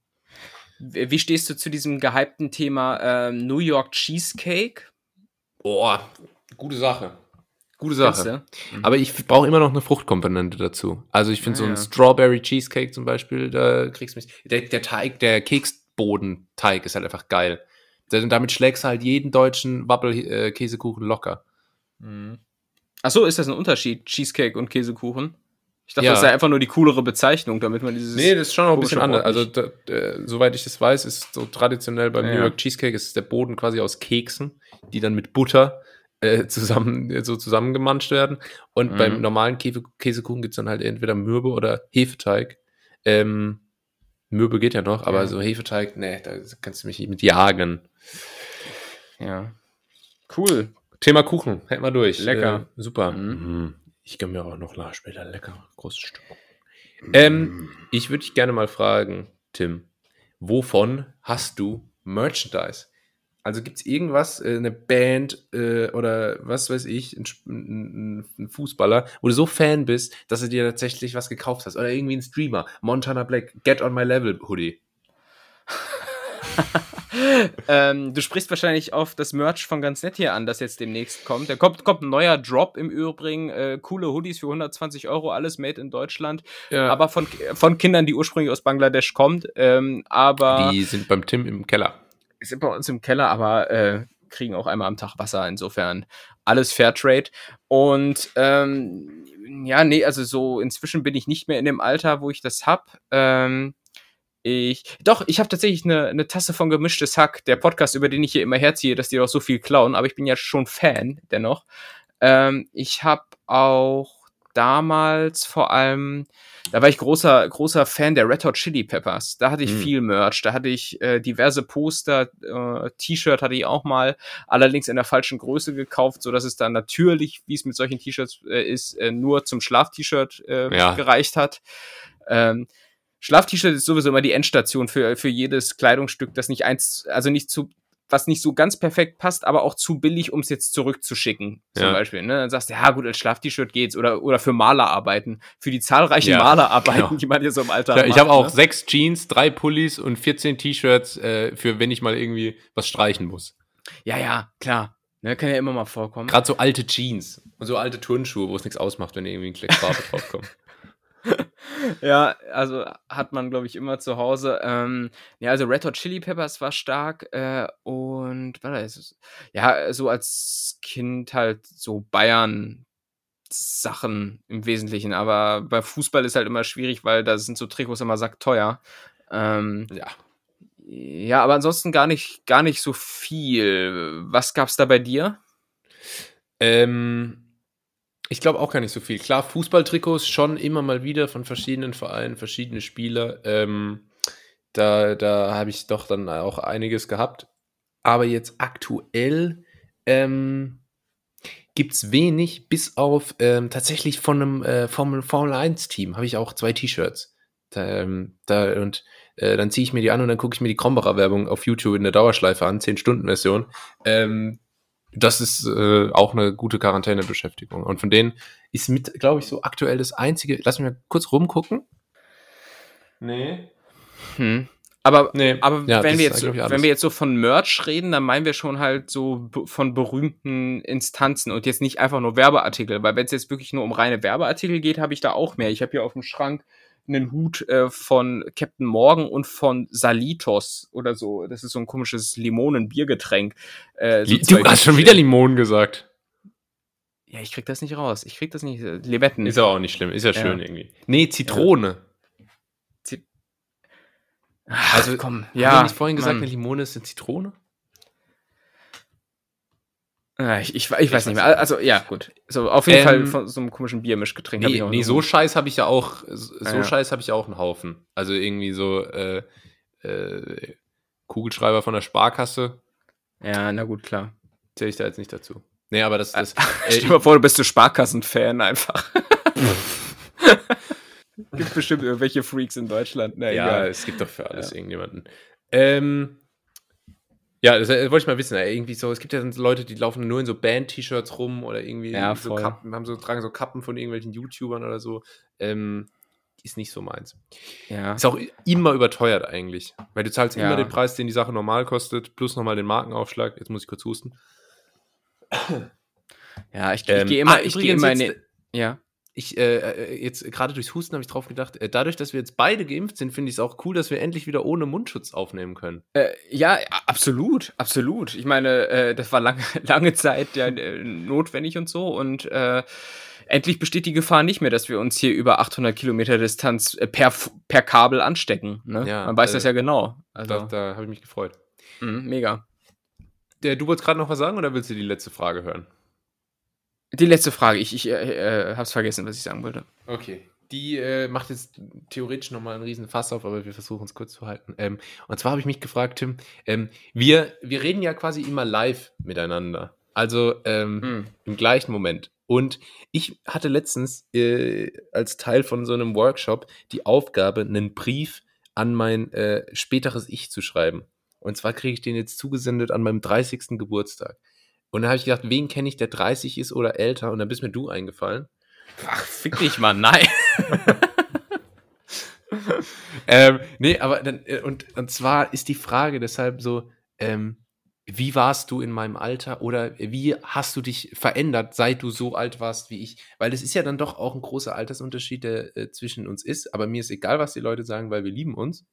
Wie stehst du zu diesem gehypten Thema äh, New York Cheesecake? Boah, gute Sache. Gute Sache. Mhm. Aber ich brauche immer noch eine Fruchtkomponente dazu. Also ich finde ah, so ein ja. Strawberry Cheesecake zum Beispiel, da kriegst du mich. Der, der Teig, der Keksbodenteig ist halt einfach geil. Und damit schlägst du halt jeden deutschen Wappel-Käsekuchen äh, locker. Mhm. Achso, ist das ein Unterschied, Cheesecake und Käsekuchen? Ich dachte, ja. das sei einfach nur die coolere Bezeichnung, damit man dieses. Nee, das ist schon auch ein bisschen anders. Also, da, äh, soweit ich das weiß, ist so traditionell beim ja, New York Cheesecake ist der Boden quasi aus Keksen, die dann mit Butter äh, zusammen, so zusammengemanscht werden. Und mhm. beim normalen Käse Käsekuchen gibt es dann halt entweder Mürbe oder Hefeteig. Ähm, Mürbe geht ja noch, aber ja. so Hefeteig, nee, da kannst du mich mit jagen. Ja. Cool. Thema Kuchen, hätten wir durch. Lecker. Äh, super. Mhm. mhm. Ich gönne mir auch noch später lecker großes Stück. Ähm, ich würde dich gerne mal fragen, Tim, wovon hast du Merchandise? Also gibt es irgendwas, äh, eine Band äh, oder was weiß ich, ein, Fußballer, wo du so Fan bist, dass du dir tatsächlich was gekauft hast? Oder irgendwie ein Streamer, Montana Black, Get on My Level Hoodie. ähm, du sprichst wahrscheinlich auf das Merch von ganz nett hier an, das jetzt demnächst kommt. Da kommt, kommt ein neuer Drop im Übrigen. Äh, coole Hoodies für 120 Euro, alles made in Deutschland. Ja. Aber von, von Kindern, die ursprünglich aus Bangladesch kommt. Ähm, aber die sind beim Tim im Keller sind bei uns im Keller, aber äh, kriegen auch einmal am Tag Wasser. Insofern alles Fairtrade. Und ähm, ja, nee, also so inzwischen bin ich nicht mehr in dem Alter, wo ich das hab. Ähm, ich, doch, ich habe tatsächlich eine, eine Tasse von gemischtes Hack, der Podcast, über den ich hier immer herziehe, dass die doch so viel klauen, aber ich bin ja schon Fan dennoch. Ähm, ich habe auch damals vor allem, da war ich großer, großer Fan der Red Hot Chili Peppers. Da hatte ich mhm. viel Merch. Da hatte ich äh, diverse Poster, äh, T-Shirt hatte ich auch mal, allerdings in der falschen Größe gekauft, so dass es dann natürlich, wie es mit solchen T-Shirts äh, ist, äh, nur zum Schlaf-T-Shirt äh, ja. gereicht hat. Ähm, Schlaf-T-Shirt ist sowieso immer die Endstation für, für jedes Kleidungsstück, das nicht eins, also nicht zu, was nicht so ganz perfekt passt, aber auch zu billig, um es jetzt zurückzuschicken, zum ja. Beispiel. Ne? Dann sagst du, ja gut, als Schlaf-T-Shirt geht's oder, oder für Malerarbeiten, für die zahlreichen ja, Malerarbeiten, genau. die man hier so im Alltag ja, Ich habe auch ne? sechs Jeans, drei Pullis und 14 T-Shirts äh, für, wenn ich mal irgendwie was streichen muss. Ja, ja, klar. Ne, kann ja immer mal vorkommen. Gerade so alte Jeans und so alte Turnschuhe, wo es nichts ausmacht, wenn irgendwie ein Kleck Farbe draufkommt. ja, also hat man, glaube ich, immer zu Hause. Ähm, ja, also Red Hot Chili Peppers war stark äh, und warte, ist, ja, so als Kind halt so Bayern Sachen im Wesentlichen, aber bei Fußball ist halt immer schwierig, weil da sind so Trikots immer sackteuer. Ähm, ja. Ja, aber ansonsten gar nicht, gar nicht so viel. Was gab's da bei dir? Ähm, ich glaube auch gar nicht so viel. Klar, Fußballtrikots schon immer mal wieder von verschiedenen Vereinen, verschiedene Spieler. Ähm, da da habe ich doch dann auch einiges gehabt. Aber jetzt aktuell ähm, gibt es wenig, bis auf ähm, tatsächlich von einem äh, Formel, Formel 1-Team habe ich auch zwei T-Shirts. Da, ähm, da, und äh, dann ziehe ich mir die an und dann gucke ich mir die Krombacher Werbung auf YouTube in der Dauerschleife an, 10-Stunden-Version. Ähm, das ist äh, auch eine gute Quarantänebeschäftigung. Und von denen ist mit, glaube ich, so aktuell das einzige. Lass mich mal kurz rumgucken. Nee. Hm. Aber, nee, aber ja, wenn, wir jetzt, wenn wir jetzt so von Merch reden, dann meinen wir schon halt so von berühmten Instanzen und jetzt nicht einfach nur Werbeartikel. Weil wenn es jetzt wirklich nur um reine Werbeartikel geht, habe ich da auch mehr. Ich habe hier auf dem Schrank einen Hut äh, von Captain Morgan und von Salitos oder so. Das ist so ein komisches Limonenbiergetränk. Äh, so du hast schon wieder Limonen gesagt. Ja, ich krieg das nicht raus. Ich krieg das nicht. Äh, Limetten. Ist aber auch nicht schlimm. Ist ja, ja. schön irgendwie. Nee, Zitrone. Ja. Ach, also, komm. Ja. Habe ich vorhin gesagt, Mann. eine Limone ist eine Zitrone? Ah, ich, ich, ich, weiß nicht mehr. Also, ja, gut. So, auf jeden ähm, Fall von so einem komischen Biermischgetränk. Nee, nee so Scheiß habe ich ja auch. So ah, ja. Scheiß habe ich ja auch einen Haufen. Also irgendwie so äh, äh, Kugelschreiber von der Sparkasse. Ja, na gut, klar. Zähle ich da jetzt nicht dazu. Nee, aber das. das äh, Stell dir mal vor, du bist so Sparkassen-Fan einfach. gibt bestimmt irgendwelche Freaks in Deutschland. Na, ja, egal. es gibt doch für alles ja. irgendjemanden. Ähm, ja, das, das, äh, wollte ich mal wissen. Irgendwie so, es gibt ja Leute, die laufen nur in so Band-T-Shirts rum oder irgendwie ja, so Kappen, haben so, tragen so Kappen von irgendwelchen YouTubern oder so. Ähm, ist nicht so meins. Ja. Ist auch immer überteuert eigentlich. Weil du zahlst ja. immer den Preis, den die Sache normal kostet, plus nochmal den Markenaufschlag. Jetzt muss ich kurz husten. Ja, ich, ähm, ich gehe immer, ah, ich gehe immer in den, Ja ich äh, äh, jetzt gerade durchs Husten habe ich drauf gedacht, äh, dadurch, dass wir jetzt beide geimpft sind, finde ich es auch cool, dass wir endlich wieder ohne Mundschutz aufnehmen können. Äh, ja, absolut, absolut. Ich meine, äh, das war lange, lange Zeit ja äh, notwendig und so und endlich besteht die Gefahr nicht mehr, dass wir uns hier über 800 Kilometer Distanz per, per Kabel anstecken. Ne? Ja, Man weiß das ja genau. Also, da, da habe ich mich gefreut. Mhm, mega. Der, du wolltest gerade noch was sagen oder willst du die letzte Frage hören? Die letzte Frage. Ich, ich äh, äh habe es vergessen, was ich sagen wollte. Okay. Die äh, macht jetzt theoretisch nochmal einen riesen Fass auf, aber wir versuchen es kurz zu halten. Ähm, und zwar habe ich mich gefragt, Tim, ähm, wir, wir reden ja quasi immer live miteinander. Also ähm, hm. im gleichen Moment. Und ich hatte letztens äh, als Teil von so einem Workshop die Aufgabe, einen Brief an mein äh, späteres Ich zu schreiben. Und zwar kriege ich den jetzt zugesendet an meinem 30. Geburtstag. Und dann habe ich gedacht, wen kenne ich, der 30 ist oder älter? Und dann bist mir du eingefallen. Ach, fick dich mal, nein. ähm, nee, aber dann, äh, und, und zwar ist die Frage deshalb so, ähm, wie warst du in meinem Alter oder wie hast du dich verändert, seit du so alt warst wie ich? Weil es ist ja dann doch auch ein großer Altersunterschied, der äh, zwischen uns ist. Aber mir ist egal, was die Leute sagen, weil wir lieben uns.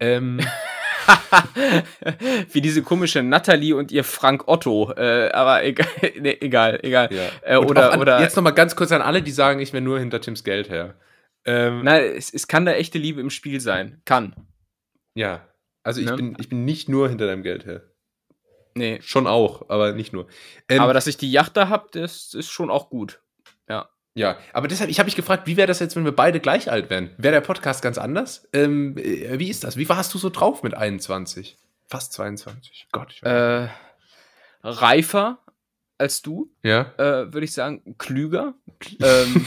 Ähm, Wie diese komische Natalie und ihr Frank Otto. Äh, aber egal, nee, egal, egal. Ja. Äh, oder, an, oder. Jetzt nochmal ganz kurz an alle, die sagen, ich wäre nur hinter Tims Geld her. Ähm, Nein, es, es kann da echte Liebe im Spiel sein. Kann. Ja. Also ich, ne? bin, ich bin nicht nur hinter deinem Geld her. Nee. Schon auch, aber nicht nur. Ähm, aber dass ich die Yacht da habe, das ist schon auch gut. Ja. Aber deshalb, ich habe mich gefragt, wie wäre das jetzt, wenn wir beide gleich alt wären? Wäre der Podcast ganz anders? Ähm, äh, wie ist das? Wie warst du so drauf mit 21? Fast 22. Gott. Ich äh, reifer als du. Ja. Äh, Würde ich sagen, klüger. ähm,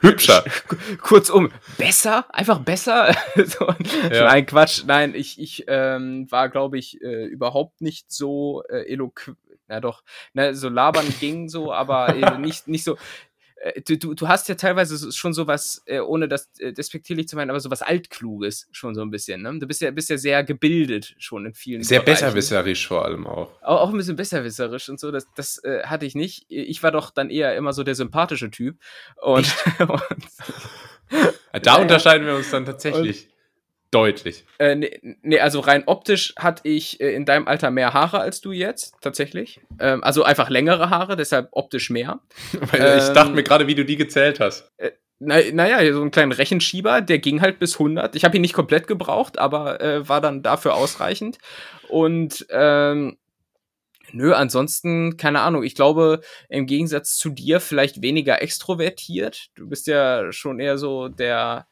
Hübscher. Kurzum, besser, einfach besser. so, ja. Nein, Quatsch. Nein, ich, ich ähm, war, glaube ich, äh, überhaupt nicht so äh, eloquent. Na doch, ne, so labern ging so, aber äh, nicht, nicht so. Äh, du, du, du hast ja teilweise schon sowas, äh, ohne das äh, despektierlich zu meinen, aber sowas Altkluges schon so ein bisschen. Ne? Du bist ja, bist ja sehr gebildet schon in vielen Sehr Bereichen. besserwisserisch vor allem auch. Auch, auch ein bisschen besserwisserisch und so. Das, das äh, hatte ich nicht. Ich war doch dann eher immer so der sympathische Typ. Und, und Da unterscheiden wir uns dann tatsächlich und, deutlich. Äh, nee, nee, also rein optisch hatte ich äh, in deinem Alter mehr Haare als du jetzt, tatsächlich. Ähm, also einfach längere Haare, deshalb optisch mehr. Weil ich dachte mir gerade, wie du die gezählt hast. Äh, naja, na so einen kleinen Rechenschieber, der ging halt bis 100. Ich habe ihn nicht komplett gebraucht, aber äh, war dann dafür ausreichend. Und ähm, Nö, ansonsten, keine Ahnung. Ich glaube, im Gegensatz zu dir vielleicht weniger extrovertiert. Du bist ja schon eher so der,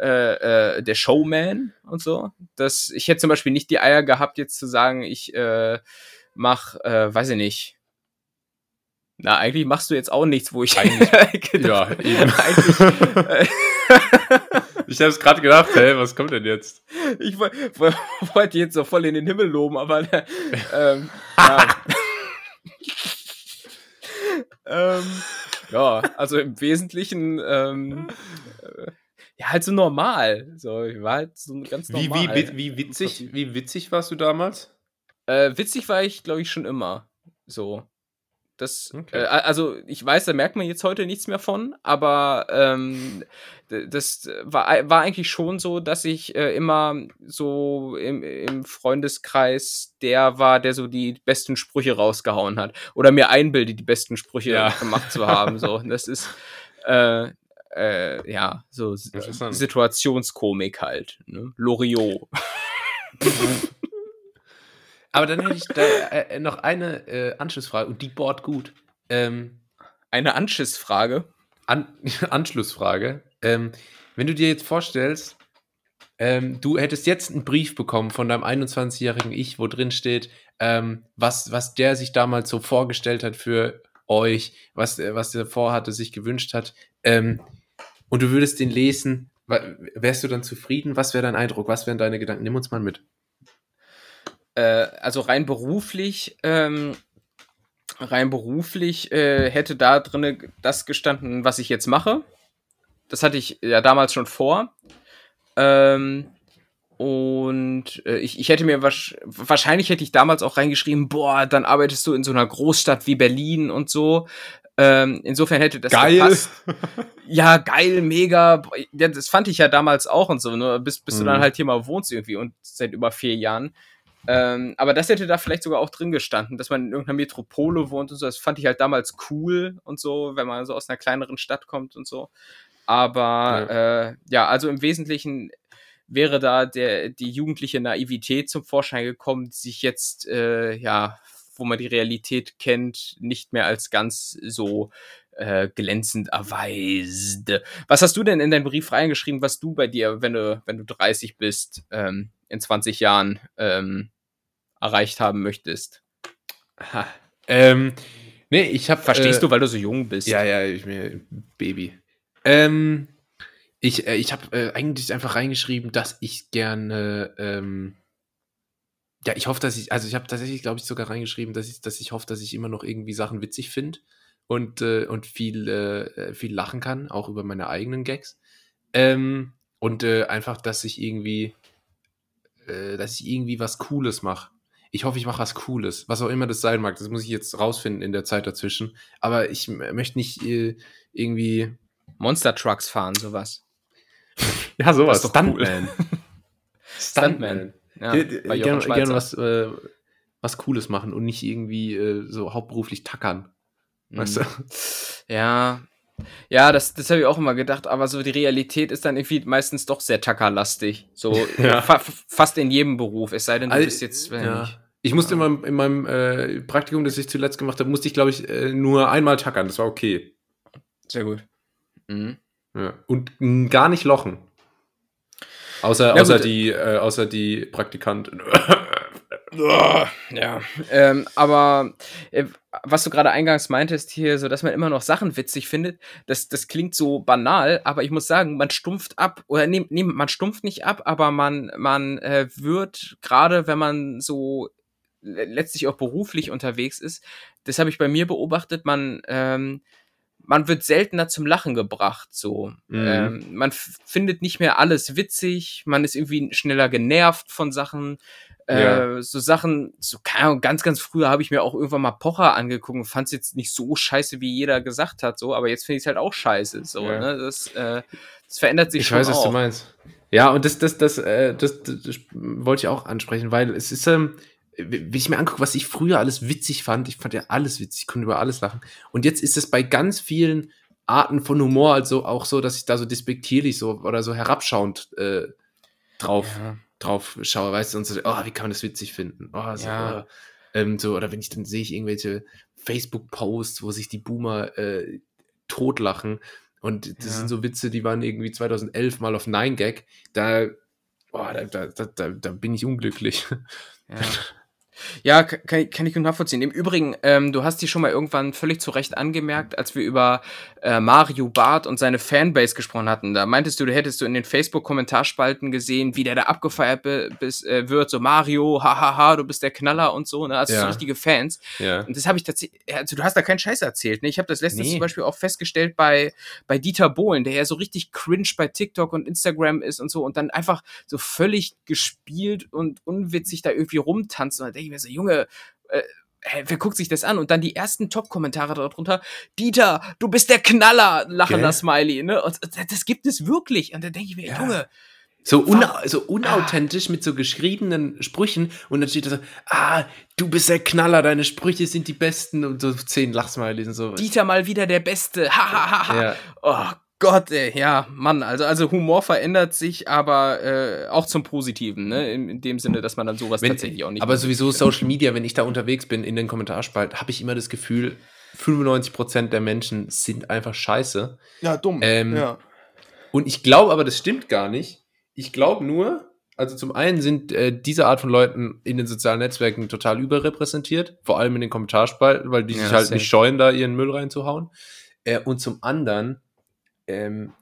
äh, äh, der Showman und so. Das, ich hätte zum Beispiel nicht die Eier gehabt, jetzt zu sagen, ich äh, mach, äh, weiß ich nicht. Na, eigentlich machst du jetzt auch nichts, wo ich. Eigentlich, ja, eben. eigentlich, äh, ich habe es gerade gedacht, hey, was kommt denn jetzt? Ich wollte jetzt so voll in den Himmel loben, aber äh, ähm, ja. ähm, ja, also im Wesentlichen ähm, äh, ja halt so normal. So, ich war halt so ganz normal. Wie, wie, wie, witzig, wie witzig warst du damals? Äh, witzig war ich, glaube ich, schon immer. So. Das, okay. äh, also ich weiß, da merkt man jetzt heute nichts mehr von, aber ähm, das war, war eigentlich schon so, dass ich äh, immer so im, im Freundeskreis der war, der so die besten Sprüche rausgehauen hat. Oder mir einbildet, die besten Sprüche ja. gemacht zu haben. So. Das ist äh, äh, ja so Situationskomik halt. Ne? Loriot. Aber dann hätte ich da äh, noch eine äh, Anschlussfrage und die bohrt gut. Ähm, eine Anschlussfrage? An Anschlussfrage. Ähm, wenn du dir jetzt vorstellst, ähm, du hättest jetzt einen Brief bekommen von deinem 21-jährigen Ich, wo drin steht, ähm, was, was der sich damals so vorgestellt hat für euch, was, was der vorhatte, sich gewünscht hat, ähm, und du würdest den lesen, wärst du dann zufrieden? Was wäre dein Eindruck? Was wären deine Gedanken? Nimm uns mal mit äh, also rein beruflich, ähm, rein beruflich äh, hätte da drinne das gestanden, was ich jetzt mache. Das hatte ich ja damals schon vor. Ähm, und äh, ich, ich hätte mir wahrscheinlich hätte ich damals auch reingeschrieben, boah, dann arbeitest du in so einer Großstadt wie Berlin und so. Ähm, insofern hätte das geil. Gepasst. Ja, geil, mega. Das fand ich ja damals auch und so, ne? bis, bis mhm. du dann halt hier mal wohnst irgendwie und seit über vier Jahren. Ähm, aber das hätte da vielleicht sogar auch drin gestanden, dass man in irgendeiner Metropole wohnt und so. Das fand ich halt damals cool und so, wenn man so aus einer kleineren Stadt kommt und so. Aber ja, äh, ja also im Wesentlichen wäre da der, die jugendliche Naivität zum Vorschein gekommen, die sich jetzt, äh, ja, wo man die Realität kennt, nicht mehr als ganz so äh, glänzend erweist. Was hast du denn in deinen Brief reingeschrieben, was du bei dir, wenn du, wenn du 30 bist, ähm, in 20 Jahren ähm, erreicht haben möchtest? Ha. Ähm, nee, ich habe. Verstehst äh, du, weil du so jung bist? Ja, ja, ich bin Baby. Ähm, ich äh, ich habe äh, eigentlich einfach reingeschrieben, dass ich gerne. Ähm, ja, ich hoffe, dass ich, also ich habe tatsächlich, glaube ich, sogar reingeschrieben, dass ich, dass ich hoffe, dass ich immer noch irgendwie Sachen witzig finde und, äh, und viel, äh, viel lachen kann, auch über meine eigenen Gags. Ähm, und äh, einfach, dass ich irgendwie, äh, dass ich irgendwie was Cooles mache ich hoffe, ich mache was Cooles, was auch immer das sein mag. Das muss ich jetzt rausfinden in der Zeit dazwischen. Aber ich möchte nicht äh, irgendwie. Monster Trucks fahren, sowas. ja, sowas. Stuntman. Stuntman. Ja, gerne, gerne was, äh, was Cooles machen und nicht irgendwie äh, so hauptberuflich tackern. Mhm. Weißt du? Ja, ja, das, das habe ich auch immer gedacht, aber so die Realität ist dann irgendwie meistens doch sehr tackerlastig. So ja. fa fast in jedem Beruf, es sei denn, du bist jetzt, ja. nicht. Ich musste in meinem, in meinem äh, Praktikum, das ich zuletzt gemacht habe, musste ich, glaube ich, äh, nur einmal tackern. Das war okay. Sehr gut. Mhm. Ja. Und gar nicht lochen. Außer, ja, außer, die, äh, außer die Praktikantin. ja, ähm, aber äh, was du gerade eingangs meintest hier, so dass man immer noch Sachen witzig findet, das, das klingt so banal, aber ich muss sagen, man stumpft ab oder nee, nee man stumpft nicht ab, aber man man äh, wird gerade, wenn man so letztlich auch beruflich unterwegs ist, das habe ich bei mir beobachtet, man, ähm, man wird seltener zum Lachen gebracht. So, mhm. ähm, man findet nicht mehr alles witzig, man ist irgendwie schneller genervt von Sachen. Äh, ja. so Sachen, so keine Ahnung, ganz, ganz früher habe ich mir auch irgendwann mal Pocher angeguckt und fand es jetzt nicht so scheiße, wie jeder gesagt hat, so, aber jetzt finde ich es halt auch scheiße. So, ja. ne? Das, äh, Es verändert sich ich schon weiß, was auch. du meinst. Ja, und das, das, das, äh, das, das, das wollte ich auch ansprechen, weil es ist, ähm, wenn ich mir angucke, was ich früher alles witzig fand, ich fand ja alles witzig, ich konnte über alles lachen. Und jetzt ist es bei ganz vielen Arten von Humor also auch so, dass ich da so despektierlich so oder so herabschauend äh, drauf, Ja. drauf schaue, weißt du, und so, oh, wie kann man das witzig finden? Oh, so, Ja. oh. Ähm, so, oder wenn ich dann sehe ich irgendwelche Facebook-Posts, wo sich die Boomer äh, totlachen. Und das Ja. sind so Witze, die waren irgendwie 2011 mal auf 9gag. Da, oh, da, da, da, da, da bin ich unglücklich. Ja. Ja, ka- kann, kann ich gut nachvollziehen. Im Übrigen, ähm, du hast die schon mal irgendwann völlig zu Recht angemerkt, als wir über äh, Mario Barth und seine Fanbase gesprochen hatten. Da meintest du, du hättest du in den Facebook-Kommentarspalten gesehen, wie der da abgefeiert bis, äh, wird, so Mario, hahaha, du bist der Knaller und so, ne? Also so Ja. richtige Fans. Ja. Und das habe ich tatsächlich, also du hast da keinen Scheiß erzählt, ne? Ich habe das letztens Nee. zum Beispiel auch festgestellt bei, bei Dieter Bohlen, der ja so richtig cringe bei TikTok und Instagram ist und so und dann einfach so völlig gespielt und unwitzig da irgendwie rumtanzt. Und ich mir so, Junge, äh, hä, wer guckt sich das an? Und dann die ersten Top-Kommentare darunter, Dieter, du bist der Knaller, lachender? Smiley, ne? Und das, das gibt es wirklich. Und da denke ich mir, Ja. Junge, So, Wa- so unauthentisch mit so geschriebenen Sprüchen und dann steht da so, ah, du bist der Knaller, deine Sprüche sind die besten und so zehn Lachsmilies und so. Dieter mal wieder der Beste, hahaha. ja. Oh Gott, ey, ja, Mann, also, also Humor verändert sich, aber äh, auch zum Positiven, ne? In, in dem Sinne, dass man dann sowas Wenn, tatsächlich auch nicht aber sowieso Social Media, wenn ich da unterwegs bin in den Kommentarspalten, habe ich immer das Gefühl, 95% der Menschen sind einfach scheiße. Ja, dumm. Ähm, ja. Und ich glaube aber, das stimmt gar nicht. Ich glaube nur, also zum einen sind äh, diese Art von Leuten in den sozialen Netzwerken total überrepräsentiert, vor allem in den Kommentarspalten, weil die Ja, sich halt nicht scheuen, da ihren Müll reinzuhauen. Äh, und zum anderen ähm,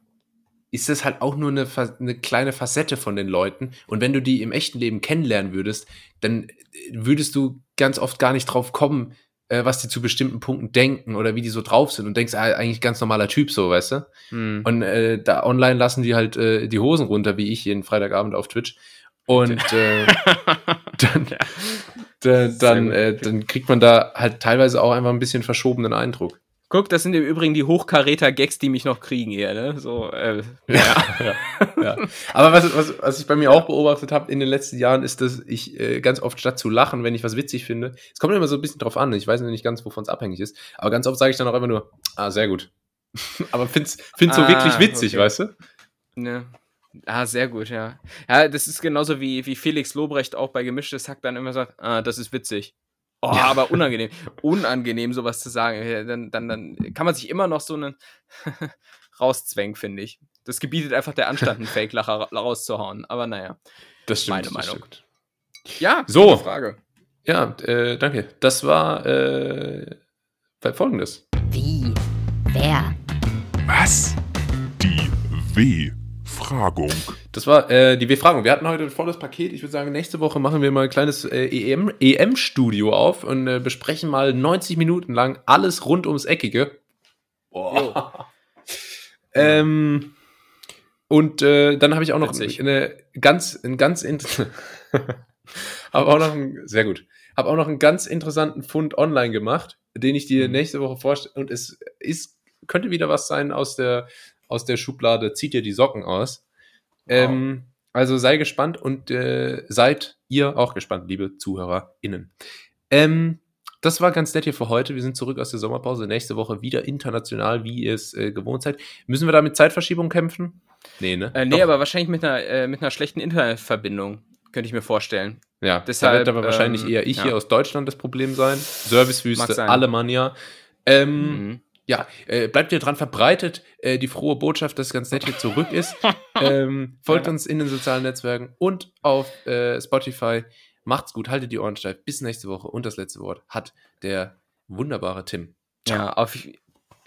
ist das halt auch nur eine, eine kleine Facette von den Leuten. Und wenn du die im echten Leben kennenlernen würdest, dann äh, würdest du ganz oft gar nicht drauf kommen, äh, was die zu bestimmten Punkten denken oder wie die so drauf sind und denkst, ah, eigentlich ganz normaler Typ so, weißt du? Hm. Und äh, da online lassen die halt äh, die Hosen runter, wie ich jeden Freitagabend auf Twitch. Und äh, dann, da, dann, gut. äh, dann kriegt man da halt teilweise auch einfach ein bisschen verschobenen Eindruck. Guck, das sind im Übrigen die Hochkaräter-Gags, die mich noch kriegen hier, ne? So, äh, ja, ja. Aber was, was, was ich bei mir auch beobachtet habe in den letzten Jahren, ist, dass ich äh, ganz oft statt zu lachen, wenn ich was witzig finde, es kommt immer so ein bisschen drauf an, ich weiß noch nicht ganz, wovon es abhängig ist, aber ganz oft sage ich dann auch immer nur, ah, sehr gut. aber find's, find's so Ah, wirklich witzig, okay. weißt du? ne. Ah, sehr gut, ja. Ja, das ist genauso wie, wie Felix Lobrecht auch bei Gemischtes Hack dann immer sagt, ah, das ist witzig. Oh, Ja. aber unangenehm. Unangenehm, sowas zu sagen. Dann, dann, dann kann man sich immer noch so einen rauszwängen, finde ich. Das gebietet einfach der Anstand, einen Fake-Lacher ra- rauszuhauen. Aber naja. Das Meine das Meinung. stimmt. Ja, So. Frage. Ja, äh, danke. Das war äh, folgendes. Wie? Wer? Was? Die W-Fragung. Das war äh, die Befragung. Wir hatten heute ein volles Paket. Ich würde sagen, nächste Woche machen wir mal ein kleines äh, EM EM-Studio auf und äh, besprechen mal 90 Minuten lang alles rund ums Eckige. Boah. ähm, und äh, dann habe ich auch noch Witzig. eine ganz, ein ganz habe auch noch ein, sehr gut, habe auch noch einen ganz interessanten Fund online gemacht, den ich dir Mhm. nächste Woche vorstelle. Und es ist könnte wieder was sein aus der aus der Schublade. Zieht dir die Socken aus. Ähm, also sei gespannt und äh, seid ihr auch gespannt, liebe ZuhörerInnen. Ähm, das war ganz nett hier für heute. Wir sind zurück aus der Sommerpause. Nächste Woche wieder international, wie ihr es äh, gewohnt seid. Müssen wir da mit Zeitverschiebung kämpfen? Nee, ne? Äh, nee, Doch. aber wahrscheinlich mit einer, äh, mit einer schlechten Internetverbindung. Könnte ich mir vorstellen. Ja, deshalb, da wird aber wahrscheinlich ähm, eher ich ja. hier aus Deutschland das Problem sein. Servicewüste. Alemannia. Ähm, Mhm. Ja, äh, bleibt ihr dran verbreitet, äh, die frohe Botschaft, dass ganz nett hier zurück ist. ähm, folgt uns in den sozialen Netzwerken und auf äh, Spotify. Macht's gut, haltet die Ohren steif. Bis nächste Woche. Und das letzte Wort hat der wunderbare Tim. Ja, auf,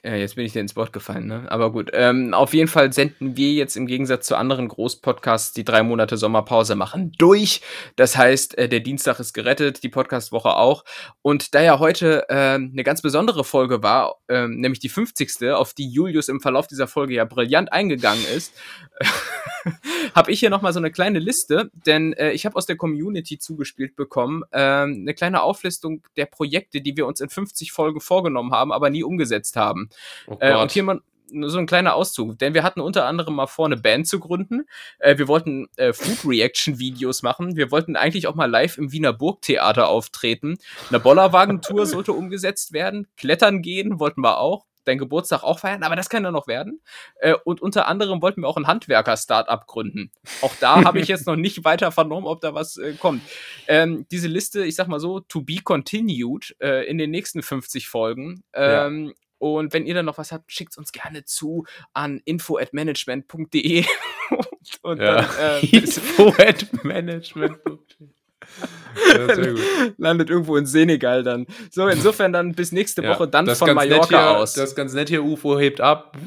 ja, jetzt bin ich dir ins Wort gefallen, ne? Aber gut. Ähm, auf jeden Fall senden wir jetzt im Gegensatz zu anderen Großpodcasts, die drei Monate Sommerpause machen, durch. Das heißt, äh, der Dienstag ist gerettet, die Podcastwoche auch. Und da ja heute ähm, eine ganz besondere Folge war, ähm, nämlich die 50. auf die Julius im Verlauf dieser Folge ja brillant eingegangen ist, habe ich hier nochmal so eine kleine Liste, denn äh, ich habe aus der Community zugespielt bekommen, ähm, eine kleine Auflistung der Projekte, die wir uns in 50 Folgen vorgenommen haben, aber nie umgesetzt haben. Oh Äh, und hier mal, so ein kleiner Auszug, denn wir hatten unter anderem mal vor, eine Band zu gründen. Äh, wir wollten äh, Food-Reaction-Videos machen. Wir wollten eigentlich auch mal live im Wiener Burgtheater auftreten. Eine Bollerwagentour sollte umgesetzt werden. Klettern gehen wollten wir auch deinen Geburtstag auch feiern, aber das kann ja noch werden. Äh, und unter anderem wollten wir auch ein Handwerker-Startup gründen. Auch da habe ich jetzt noch nicht weiter vernommen, ob da was äh, kommt. Ähm, diese Liste, ich sag mal so, to be continued äh, in den nächsten 50 Folgen. Ähm, ja. Und wenn ihr dann noch was habt, schickt uns gerne zu an info@management.de und ja. dann äh, info@management.de. Landet irgendwo in Senegal dann. So, insofern dann bis nächste Woche ja, dann von Mallorca hier, aus. Das ist ganz nett hier, UFO hebt ab.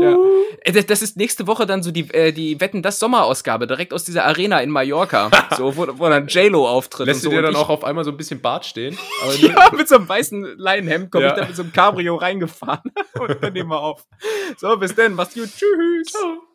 Ja. Äh, das ist nächste Woche dann so die, äh, die Wetten, das Sommerausgabe, direkt aus dieser Arena in Mallorca. so, wo, wo dann J-Lo auftritt. Lässt und du dir dann auch auf einmal so ein bisschen Bart stehen? ja, mit so einem weißen Leinenhemd komme ich dann mit so einem Cabrio reingefahren. und dann nehmen wir auf. So, bis dann, mach's gut. Tschüss. Ciao.